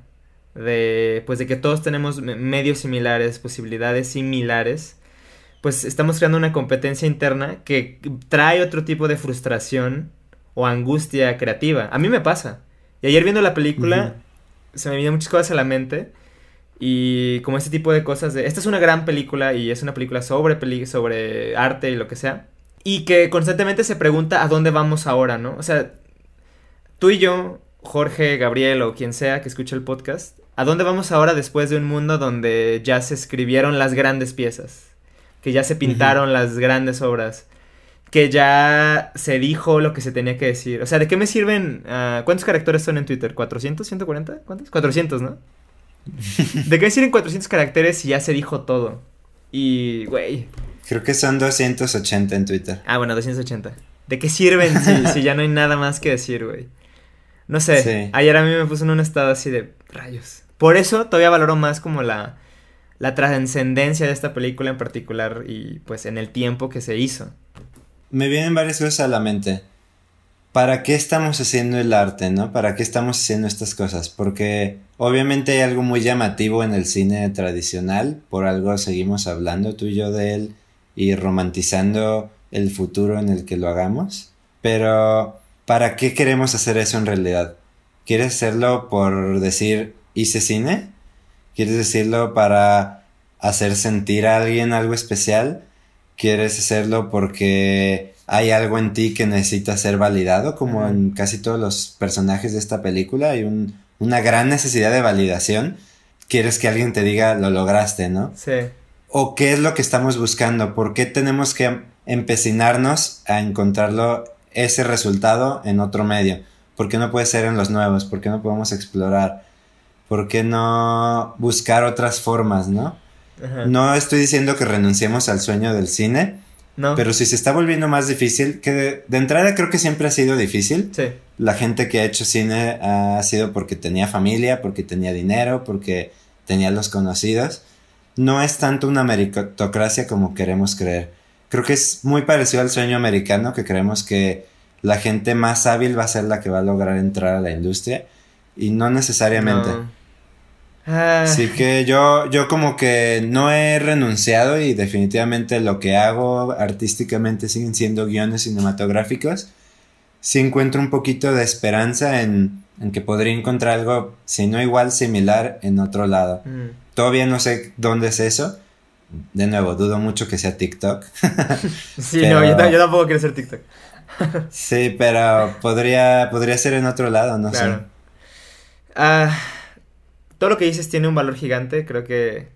de pues de que todos tenemos medios similares, posibilidades similares, pues estamos creando una competencia interna que trae otro tipo de frustración o angustia creativa. A mí me pasa. Y ayer viendo la película se me vinieron muchas cosas a la mente y como este tipo de cosas de esta es una gran película y es una película sobre sobre arte y lo que sea y que constantemente se pregunta a dónde vamos ahora, ¿no? O sea, tú y yo Jorge, Gabriel o quien sea que escuche el podcast, ¿a dónde vamos ahora después de un mundo donde ya se escribieron las grandes piezas? Que ya se pintaron las grandes obras, que ya se dijo lo que se tenía que decir. O sea, ¿de qué me sirven? Ah, ¿Cuántos caracteres son en Twitter? ¿400? ¿140? ¿Cuántos? 400, ¿no? ¿De qué me sirven 400 caracteres si ya se dijo todo? Y, güey. Creo que son 280 en Twitter. Ah, bueno, 280. ¿De qué sirven si, si ya no hay nada más que decir, güey? No sé, ayer a mí me puso en un estado así de rayos. Por eso todavía valoro más como la, la trascendencia de esta película en particular y pues en el tiempo que se hizo. Me vienen varias cosas a la mente. ¿Para qué estamos haciendo el arte, no? ¿Para qué estamos haciendo estas cosas? Porque obviamente hay algo muy llamativo en el cine tradicional, por algo seguimos hablando tú y yo de él y romantizando el futuro en el que lo hagamos, pero ¿para qué queremos hacer eso en realidad? ¿Quieres hacerlo por decir hice cine? ¿Quieres decirlo para hacer sentir a alguien algo especial? ¿Quieres hacerlo porque hay algo en ti que necesita ser validado? Como en casi todos los personajes de esta película, hay una gran necesidad de validación. Quieres que alguien te diga lo lograste, ¿no? Sí. ¿O qué es lo que estamos buscando? ¿Por qué tenemos que empecinarnos a encontrarlo ese resultado en otro medio? ¿Por qué no puede ser en los nuevos? ¿Por qué no podemos explorar? ¿Por qué no buscar otras formas, no? No estoy diciendo que renunciemos al sueño del cine, no. pero si se está volviendo más difícil, que de, entrada creo que siempre ha sido difícil. Sí. La gente que ha hecho cine ha sido porque tenía familia, porque tenía dinero, porque tenía los conocidos. No es tanto una meritocracia como queremos creer creo que es muy parecido al sueño americano, que creemos que la gente más hábil va a ser la que va a lograr entrar a la industria y no necesariamente. Así que yo, yo como que no he renunciado y definitivamente lo que hago artísticamente siguen siendo guiones cinematográficos. Sí encuentro un poquito de esperanza en en que podría encontrar algo, si no igual, similar en otro lado. Todavía no sé dónde es eso. De nuevo, dudo mucho que sea TikTok. sí, no, yo, tampoco quiero ser TikTok. sí, pero podría, podría ser en otro lado, no sé. Ah, todo lo que dices tiene un valor gigante, creo que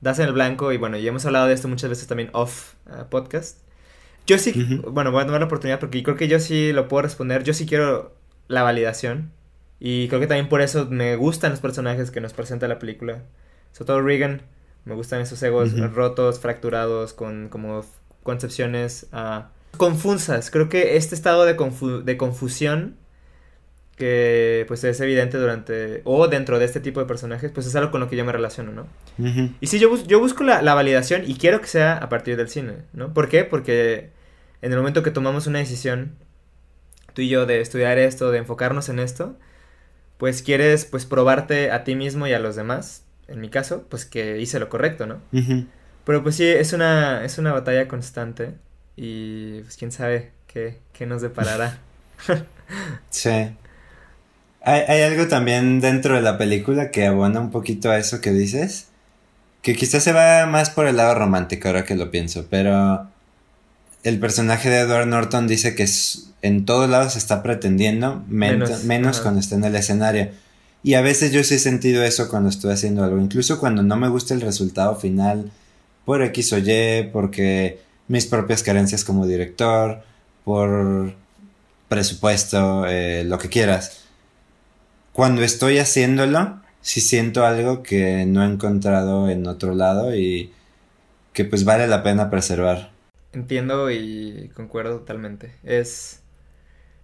das en el blanco y bueno, ya hemos hablado de esto muchas veces también off ah, podcast. Yo sí, bueno, voy a tomar la oportunidad porque creo que yo sí lo puedo responder. Yo sí quiero la validación. Y creo que también por eso me gustan los personajes que nos presenta la película. Sobre todo Regan. Me gustan esos egos rotos, fracturados, con como concepciones uh, confusas. Creo que este estado de, de confusión que pues es evidente durante o dentro de este tipo de personajes, pues es algo con lo que yo me relaciono, ¿no? Y sí, yo, yo busco la, la, validación y quiero que sea a partir del cine, ¿no? ¿Por qué? Porque en el momento que tomamos una decisión, tú y yo, de estudiar esto, de enfocarnos en esto, pues quieres pues probarte a ti mismo y a los demás, en mi caso, pues que hice lo correcto, ¿no? Pero pues sí, es una, es una batalla constante y pues quién sabe qué, qué nos deparará. sí. Hay, hay, algo también dentro de la película que abona un poquito a eso que dices. Que quizás se va más por el lado romántico ahora que lo pienso, pero el personaje de Edward Norton dice que en todos lados se está pretendiendo, menos, cuando está en el escenario. Y a veces yo sí he sentido eso cuando estoy haciendo algo, incluso cuando no me gusta el resultado final, por X o Y, porque mis propias carencias como director, por presupuesto, eh, lo que quieras cuando estoy haciéndolo, sí siento algo que no he encontrado en otro lado y que pues vale la pena preservar. Entiendo y concuerdo totalmente. Es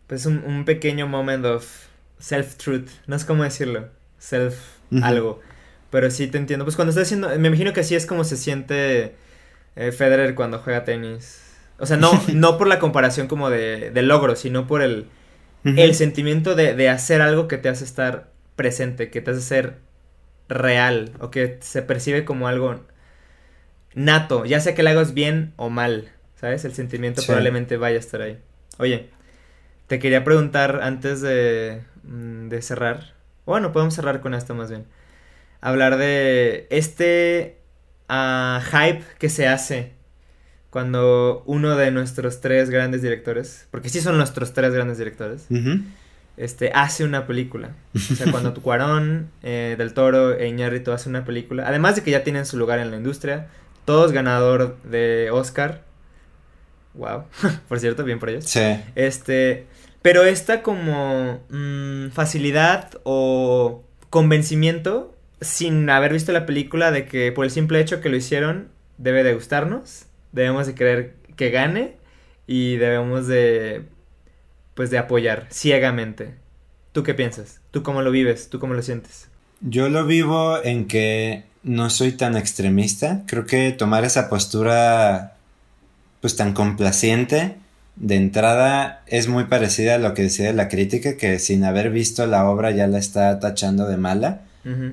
pues un, pequeño moment of self-truth. No es como decirlo. Self algo. Pero sí te entiendo. Pues cuando estás haciendo... Me imagino que así es como se siente eh, Federer cuando juega tenis. O sea, no, no por la comparación como de, de logro, sino por el el sentimiento de, hacer algo que te hace estar presente, que te hace ser real o que se percibe como algo nato, ya sea que lo hagas bien o mal, ¿sabes? El sentimiento probablemente vaya a estar ahí. Oye, te quería preguntar antes de, mm, de cerrar, bueno, podemos cerrar con esto más bien, hablar de este ah, hype que se hace cuando uno de nuestros tres grandes directores, porque sí son nuestros tres grandes directores, este, hace una película. O sea, cuando Cuarón, eh, Del Toro e Iñárritu hace una película, además de que ya tienen su lugar en la industria, todos ganador de Oscar. Wow, por cierto, bien por ellos. Sí. Este, pero esta como mm, facilidad o convencimiento sin haber visto la película de que por el simple hecho que lo hicieron debe de gustarnos debemos de querer que gane y debemos de pues de apoyar ciegamente. ¿Tú qué piensas? ¿Tú cómo lo vives? ¿Tú cómo lo sientes? Yo lo vivo en que no soy tan extremista. Creo que tomar esa postura pues tan complaciente de entrada es muy parecida a lo que decía la crítica, que sin haber visto la obra ya la está tachando de mala.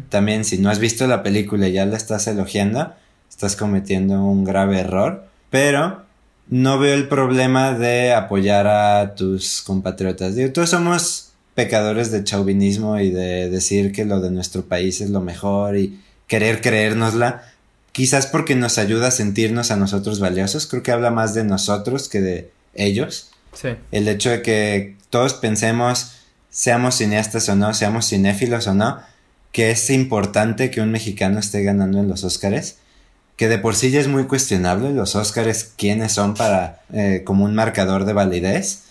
También si no has visto la película y ya la estás elogiando, estás cometiendo un grave error, pero no veo el problema de apoyar a tus compatriotas. Digo, todos somos pecadores de chauvinismo y de decir que lo de nuestro país es lo mejor y querer creérnosla. Quizás porque nos ayuda a sentirnos a nosotros valiosos. Creo que habla más de nosotros que de ellos. Sí. El hecho de que todos pensemos, seamos cineastas o no, seamos cinéfilos o no, que es importante que un mexicano esté ganando en los Óscares que de por sí ya es muy cuestionable los Óscares quiénes son para eh, como un marcador de validez,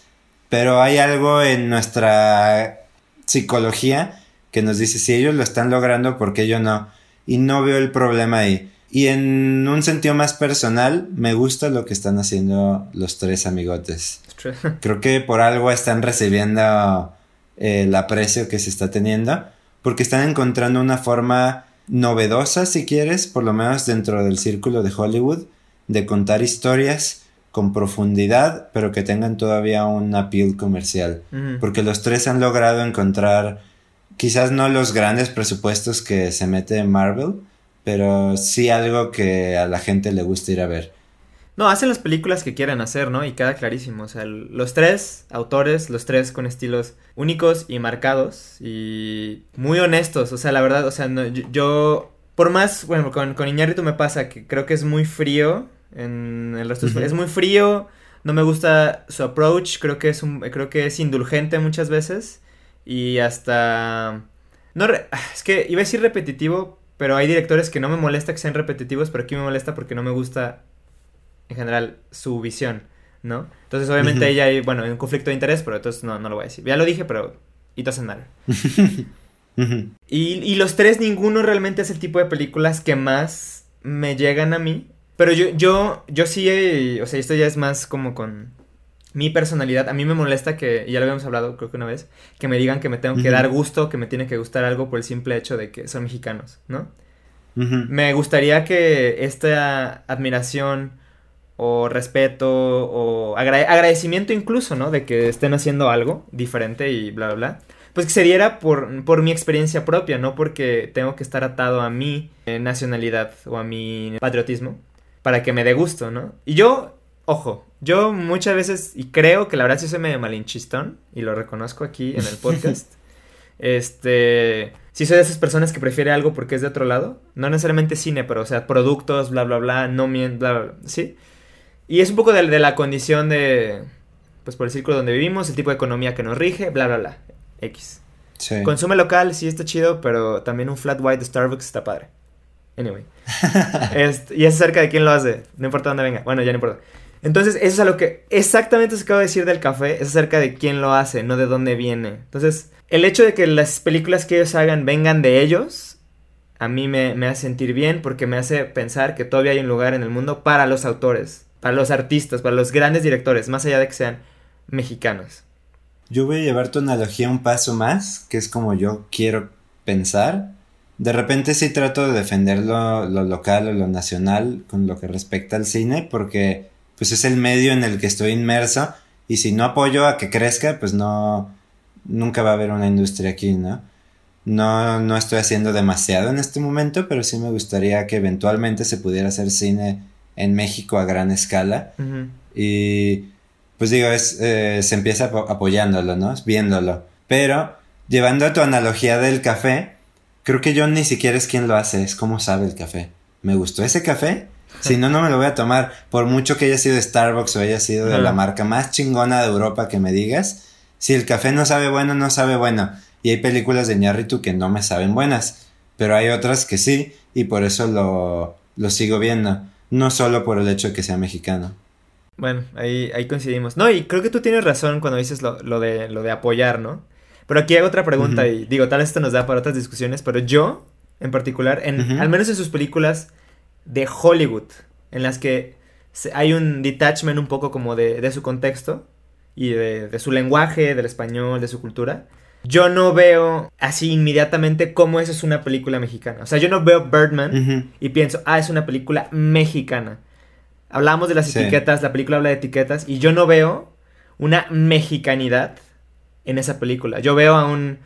pero hay algo en nuestra psicología que nos dice si ellos lo están logrando, ¿por qué yo no? Y no veo el problema ahí. Y en un sentido más personal, me gusta lo que están haciendo los tres amigotes. Creo que por algo están recibiendo eh, el aprecio que se está teniendo, porque están encontrando una forma novedosa, si quieres, por lo menos dentro del círculo de Hollywood, de contar historias con profundidad, pero que tengan todavía un appeal comercial. Porque los tres han logrado encontrar, quizás no los grandes presupuestos que se mete en Marvel, pero sí algo que a la gente le gusta ir a ver. No, hacen las películas que quieran hacer, ¿no? Y queda clarísimo. O sea, los tres autores, los tres con estilos únicos y marcados y muy honestos. O sea, la verdad, o sea, yo, por más, bueno, con, con Iñárritu me pasa que creo que es muy frío en el resto Es muy frío, no me gusta su approach, creo que es, un, creo que es indulgente muchas veces y hasta... No, es que iba a decir repetitivo, pero hay directores que no me molesta que sean repetitivos, pero aquí me molesta porque no me gusta en general su visión, ¿no? Entonces, obviamente ella hay, bueno, un conflicto de interés, pero entonces no, no lo voy a decir. Ya lo dije, pero it doesn't matter. y, y los tres, ninguno realmente es el tipo de películas que más me llegan a mí. Pero yo, yo, yo sí, o sea, esto ya es más como con mi personalidad. A mí me molesta que, ya lo habíamos hablado creo que una vez, que me digan que me tengo que dar gusto, que me tiene que gustar algo por el simple hecho de que son mexicanos, ¿no? Me gustaría que esta admiración o respeto o agradecimiento incluso, ¿no? De que estén haciendo algo diferente y bla, bla, bla. Pues que se diera por, por mi experiencia propia, no porque tengo que estar atado a mi eh, nacionalidad o a mi patriotismo para que me dé gusto, ¿no? Y yo, ojo, yo muchas veces, y creo que la verdad sí soy medio malinchistón, y lo reconozco aquí en el podcast, este, sí soy de esas personas que prefiere algo porque es de otro lado, no necesariamente cine, pero o sea, productos, bla, bla, bla, no miento, bla, bla, ¿sí? Y es un poco de, la condición de, pues por el círculo donde vivimos, el tipo de economía que nos rige, bla, bla, bla. X. Sí. Consume local, sí está chido, pero también un flat white de Starbucks está padre. Anyway. y es acerca de quién lo hace, no importa dónde venga. Bueno, ya no importa. Entonces, eso es a lo que exactamente se acaba de decir del café, es acerca de quién lo hace, no de dónde viene. Entonces, el hecho de que las películas que ellos hagan vengan de ellos, a mí me, me hace sentir bien porque me hace pensar que todavía hay un lugar en el mundo para los autores para los artistas, para los grandes directores, más allá de que sean mexicanos. Yo voy a llevar tu analogía un paso más, que es como yo quiero pensar. De repente sí trato de defender lo, local o lo nacional con lo que respecta al cine, porque pues es el medio en el que estoy inmerso y si no apoyo a que crezca, pues no, nunca va a haber una industria aquí, ¿no? No, no estoy haciendo demasiado en este momento, pero sí me gustaría que eventualmente se pudiera hacer cine en México a gran escala. Y pues digo, es, eh, se empieza apoyándolo, ¿no? Viéndolo. Pero, llevando a tu analogía del café, creo que yo ni siquiera es quien lo hace, es cómo sabe el café. ¿Me gustó ese café? Si no, no me lo voy a tomar. Por mucho que haya sido de Starbucks o haya sido de la marca más chingona de Europa que me digas, si el café no sabe bueno, no sabe bueno. Y hay películas de Ñarritu que no me saben buenas, pero hay otras que sí, y por eso lo, lo sigo viendo no solo por el hecho de que sea mexicano. Bueno, ahí, ahí coincidimos. No, y creo que tú tienes razón cuando dices lo, de, lo de apoyar, ¿no? Pero aquí hay otra pregunta y digo, tal vez esto nos da para otras discusiones, pero yo, en particular, en, al menos en sus películas de Hollywood, en las que hay un detachment un poco como de, de su contexto y de, de, su lenguaje, del español, de su cultura, yo no veo así inmediatamente cómo eso es una película mexicana. O sea, yo no veo Birdman y pienso, ah, es una película mexicana. Hablamos de las etiquetas, la película habla de etiquetas y yo no veo una mexicanidad en esa película. Yo veo a un,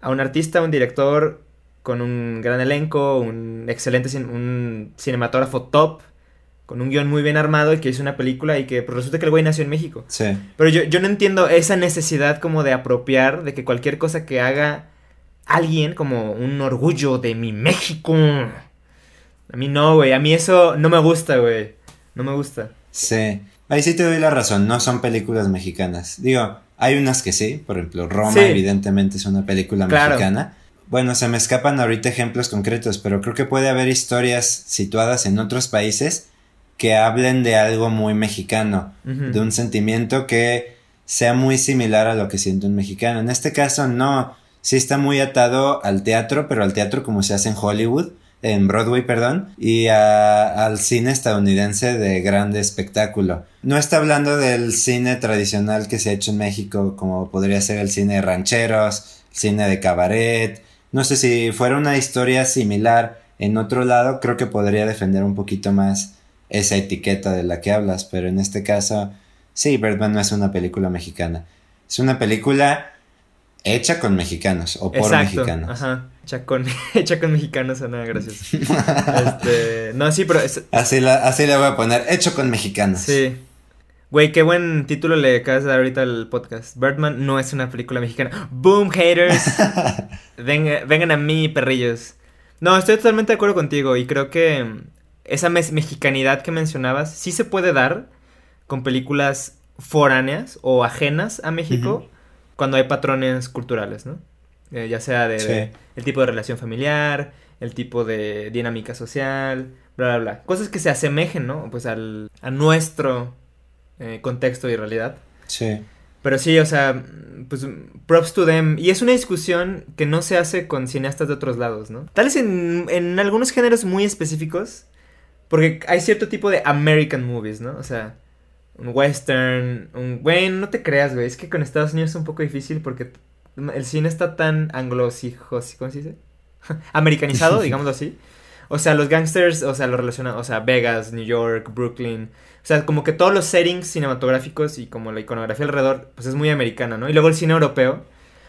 a un artista, un director con un gran elenco, un excelente un cinematógrafo top, con un guion muy bien armado y que hizo una película y que pues, resulta que el güey nació en México. Sí. Pero yo, yo no entiendo esa necesidad como de apropiar, de que cualquier cosa que haga alguien como un orgullo de mi México. A mí no, güey. A mí eso no me gusta, güey. No me gusta. Sí. Ahí sí te doy la razón. No son películas mexicanas. Digo, hay unas que sí. Por ejemplo, Roma evidentemente es una película mexicana. Bueno, se me escapan ahorita ejemplos concretos, pero creo que puede haber historias situadas en otros países que hablen de algo muy mexicano, de un sentimiento que sea muy similar a lo que siente un mexicano. En este caso no, sí está muy atado al teatro, pero al teatro como se hace en Hollywood, en Broadway, perdón, y al cine estadounidense de grande espectáculo. No está hablando del cine tradicional que se ha hecho en México, como podría ser el cine de rancheros, el cine de cabaret. No sé si fuera una historia similar en otro lado, creo que podría defender un poquito más esa etiqueta de la que hablas, pero en este caso, sí, Birdman no es una película mexicana. Es una película hecha con mexicanos o por mexicanos. Ajá. Hecha con, hecha con mexicanos, nada, gracias. este, no, sí, pero... Así, la, así le voy a poner, hecho con mexicanos. Sí. Güey, qué buen título le acabas de dar ahorita al podcast. Birdman no es una película mexicana. ¡Boom, haters! vengan a mí, perrillos. No, estoy totalmente de acuerdo contigo y creo que esa mexicanidad que mencionabas sí se puede dar con películas foráneas o ajenas a México cuando hay patrones culturales, ¿no? Eh, ya sea de, el tipo de relación familiar, el tipo de dinámica social, bla, bla, bla. Cosas que se asemejen, ¿no? Pues al, a nuestro eh, contexto y realidad. Sí. Pero sí, o sea, pues props to them. Y es una discusión que no se hace con cineastas de otros lados, ¿no? Tal vez en, en algunos géneros muy específicos, porque hay cierto tipo de American movies, ¿no? O sea, un western, un... Güey, no te creas, güey. Es que con Estados Unidos es un poco difícil porque el cine está tan anglosijos... ¿Cómo se dice? Americanizado, digámoslo así. O sea, los gangsters, o sea, lo relacionan, o sea, Vegas, New York, Brooklyn. O sea, como que todos los settings cinematográficos y como la iconografía alrededor, pues es muy americana, ¿no? Y luego el cine europeo,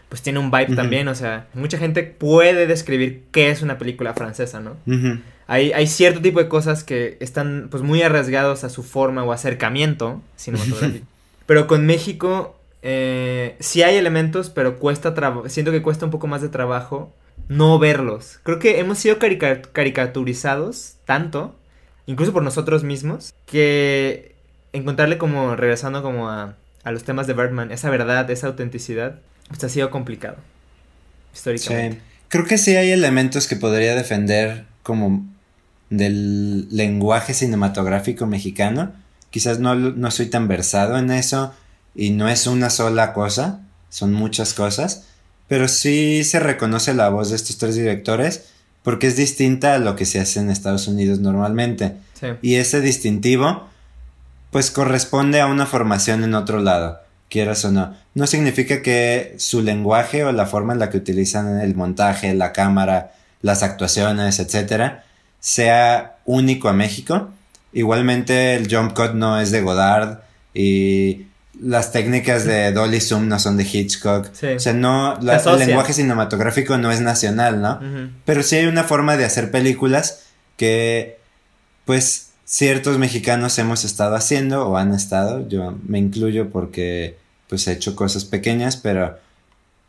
pues tiene un vibe también, o sea, mucha gente puede describir qué es una película francesa, ¿no? Hay, cierto tipo de cosas que están pues muy arriesgados a su forma o acercamiento cinematográfico. pero con México eh, sí hay elementos, pero cuesta siento que cuesta un poco más de trabajo no verlos. Creo que hemos sido caricaturizados tanto, incluso por nosotros mismos, que encontrarle como, regresando como a, a los temas de Birdman, esa verdad, esa autenticidad, pues ha sido complicado, históricamente. Creo que sí hay elementos que podría defender como del lenguaje cinematográfico mexicano. Quizás no, no soy tan versado en eso y no es una sola cosa, son muchas cosas pero sí se reconoce la voz de estos tres directores porque es distinta a lo que se hace en Estados Unidos normalmente. Y ese distintivo, pues corresponde a una formación en otro lado, quieras o no. No significa que su lenguaje o la forma en la que utilizan el montaje, la cámara, las actuaciones, etcétera, sea único a México. Igualmente el jump cut no es de Godard y las técnicas de Dolly Zoom no son de Hitchcock. O sea, no, el lenguaje cinematográfico no es nacional, ¿no? Pero sí hay una forma de hacer películas que, pues, ciertos mexicanos hemos estado haciendo o han estado. Yo me incluyo porque, pues, he hecho cosas pequeñas, pero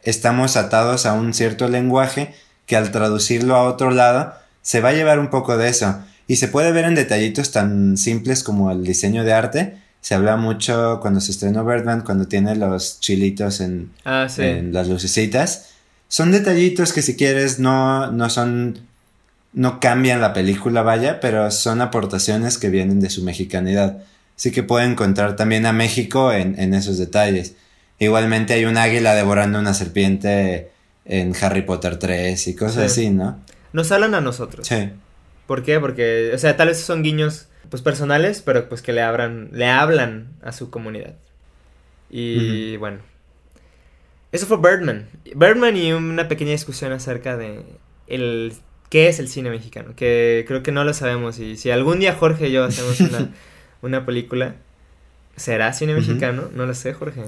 estamos atados a un cierto lenguaje que al traducirlo a otro lado se va a llevar un poco de eso. Y se puede ver en detallitos tan simples como el diseño de arte se habla mucho cuando se estrenó Birdman, cuando tiene los chilitos en, ah, en las lucecitas. Son detallitos que si quieres no, no son, no cambian la película, vaya, pero son aportaciones que vienen de su mexicanidad. Así que pueden encontrar también a México en, en esos detalles. Igualmente hay un águila devorando una serpiente en Harry Potter 3 y cosas así, ¿no? Nos hablan a nosotros. Sí. ¿Por qué? Porque, o sea, tal vez son guiños pues personales, pero pues que le abran, le hablan a su comunidad. Y bueno. Eso fue Birdman. Birdman y una pequeña discusión acerca de el qué es el cine mexicano, que creo que no lo sabemos y si algún día Jorge y yo hacemos una, una película, ¿será cine mexicano? No lo sé, Jorge.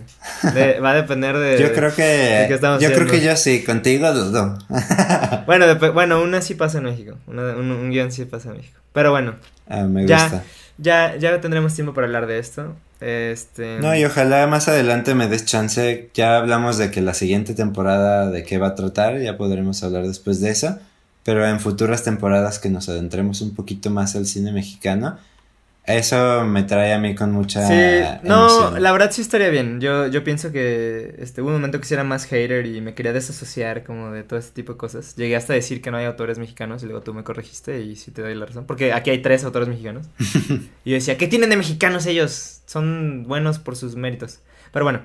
va a depender de Yo creo que Yo creo que yo sí, contigo dudo. bueno, bueno, una sí pasa en México, un, un guion sí pasa en México. Pero bueno, Ah, me gusta. Ya, ya tendremos tiempo para hablar de esto. Este... No, y ojalá más adelante me des chance. Ya hablamos de que la siguiente temporada de qué va a tratar, ya podremos hablar después de eso. Pero en futuras temporadas que nos adentremos un poquito más al cine mexicano, eso me trae a mí con mucha. Sí, no, la verdad sí estaría bien. Yo, yo pienso que este, hubo un momento que era más hater y me quería desasociar como de todo este tipo de cosas. Llegué hasta a decir que no hay autores mexicanos y luego tú me corregiste y sí te doy la razón. Porque aquí hay tres autores mexicanos. y yo decía, ¿qué tienen de mexicanos ellos? Son buenos por sus méritos. Pero bueno,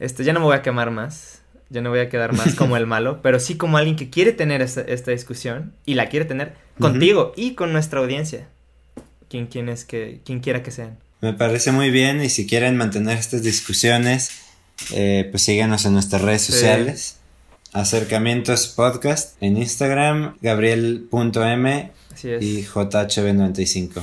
este, ya no me voy a quemar más. Ya no voy a quedar más como el malo, pero sí como alguien que quiere tener esta, discusión y la quiere tener contigo y con nuestra audiencia quien, que, quien quiera que sean. Me parece muy bien y si quieren mantener estas discusiones, eh, pues síganos en nuestras redes sociales. Acercamientos Podcast en Instagram, gabriel.m y JHB95.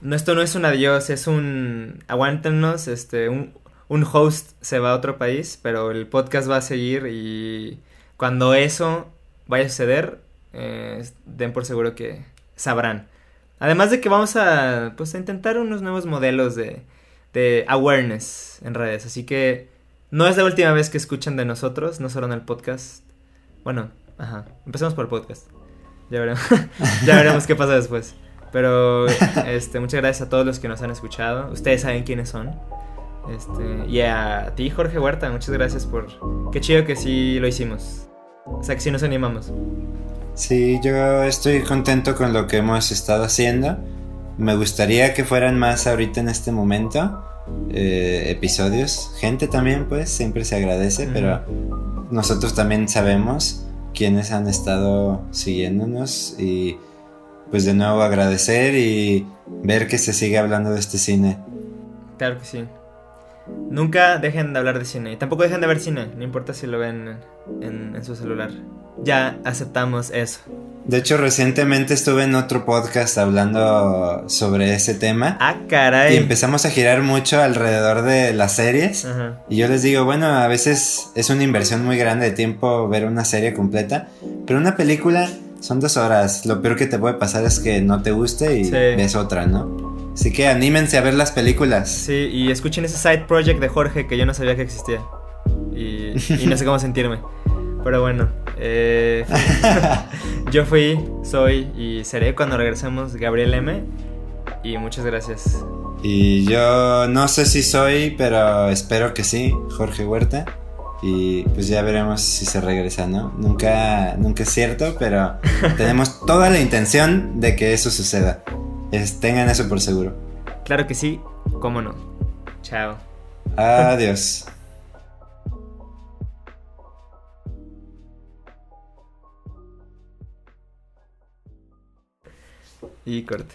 No, esto no es un adiós, es un aguántenos, este, un, un host se va a otro país, pero el podcast va a seguir y cuando eso vaya a suceder, eh, den por seguro que sabrán. Además de que vamos a, pues, intentar unos nuevos modelos de, de awareness en redes. Así que no es la última vez que escuchan de nosotros, no solo en el podcast. Bueno, ajá. Empecemos por el podcast. Ya veremos, ya veremos qué pasa después. Pero este, muchas gracias a todos los que nos han escuchado. Ustedes saben quiénes son. Este, y a ti, Jorge Huerta, muchas gracias por... Qué chido que sí lo hicimos. O sea, que sí nos animamos. Sí, yo estoy contento con lo que hemos estado haciendo. Me gustaría que fueran más ahorita en este momento. Eh, episodios. Gente también, pues, siempre se agradece, pero nosotros también sabemos quiénes han estado siguiéndonos y pues de nuevo agradecer y ver que se sigue hablando de este cine. Claro que sí. Nunca dejen de hablar de cine. Y tampoco dejen de ver cine. No importa si lo ven en, en, su celular. Ya aceptamos eso. De hecho, recientemente estuve en otro podcast hablando sobre ese tema. Ah, caray. Y empezamos a girar mucho alrededor de las series. Ajá. Y yo les digo, bueno, a veces es una inversión muy grande de tiempo ver una serie completa. Pero una película son dos horas. Lo peor que te puede pasar es que no te guste y Sí. ves otra, ¿no? Así que anímense a ver las películas. Sí, y escuchen ese side project de Jorge que yo no sabía que existía. Y, y no sé cómo sentirme. Pero bueno, eh, yo fui, soy y seré cuando regresemos Gabriel M. Y muchas gracias. Y yo no sé si soy, pero espero que sí, Jorge Huerta. Y pues ya veremos si se regresa, ¿no? Nunca, nunca es cierto, pero tenemos toda la intención de que eso suceda. Es- tengan eso por seguro. Claro que sí, cómo no. Chao. Adiós. Y corte.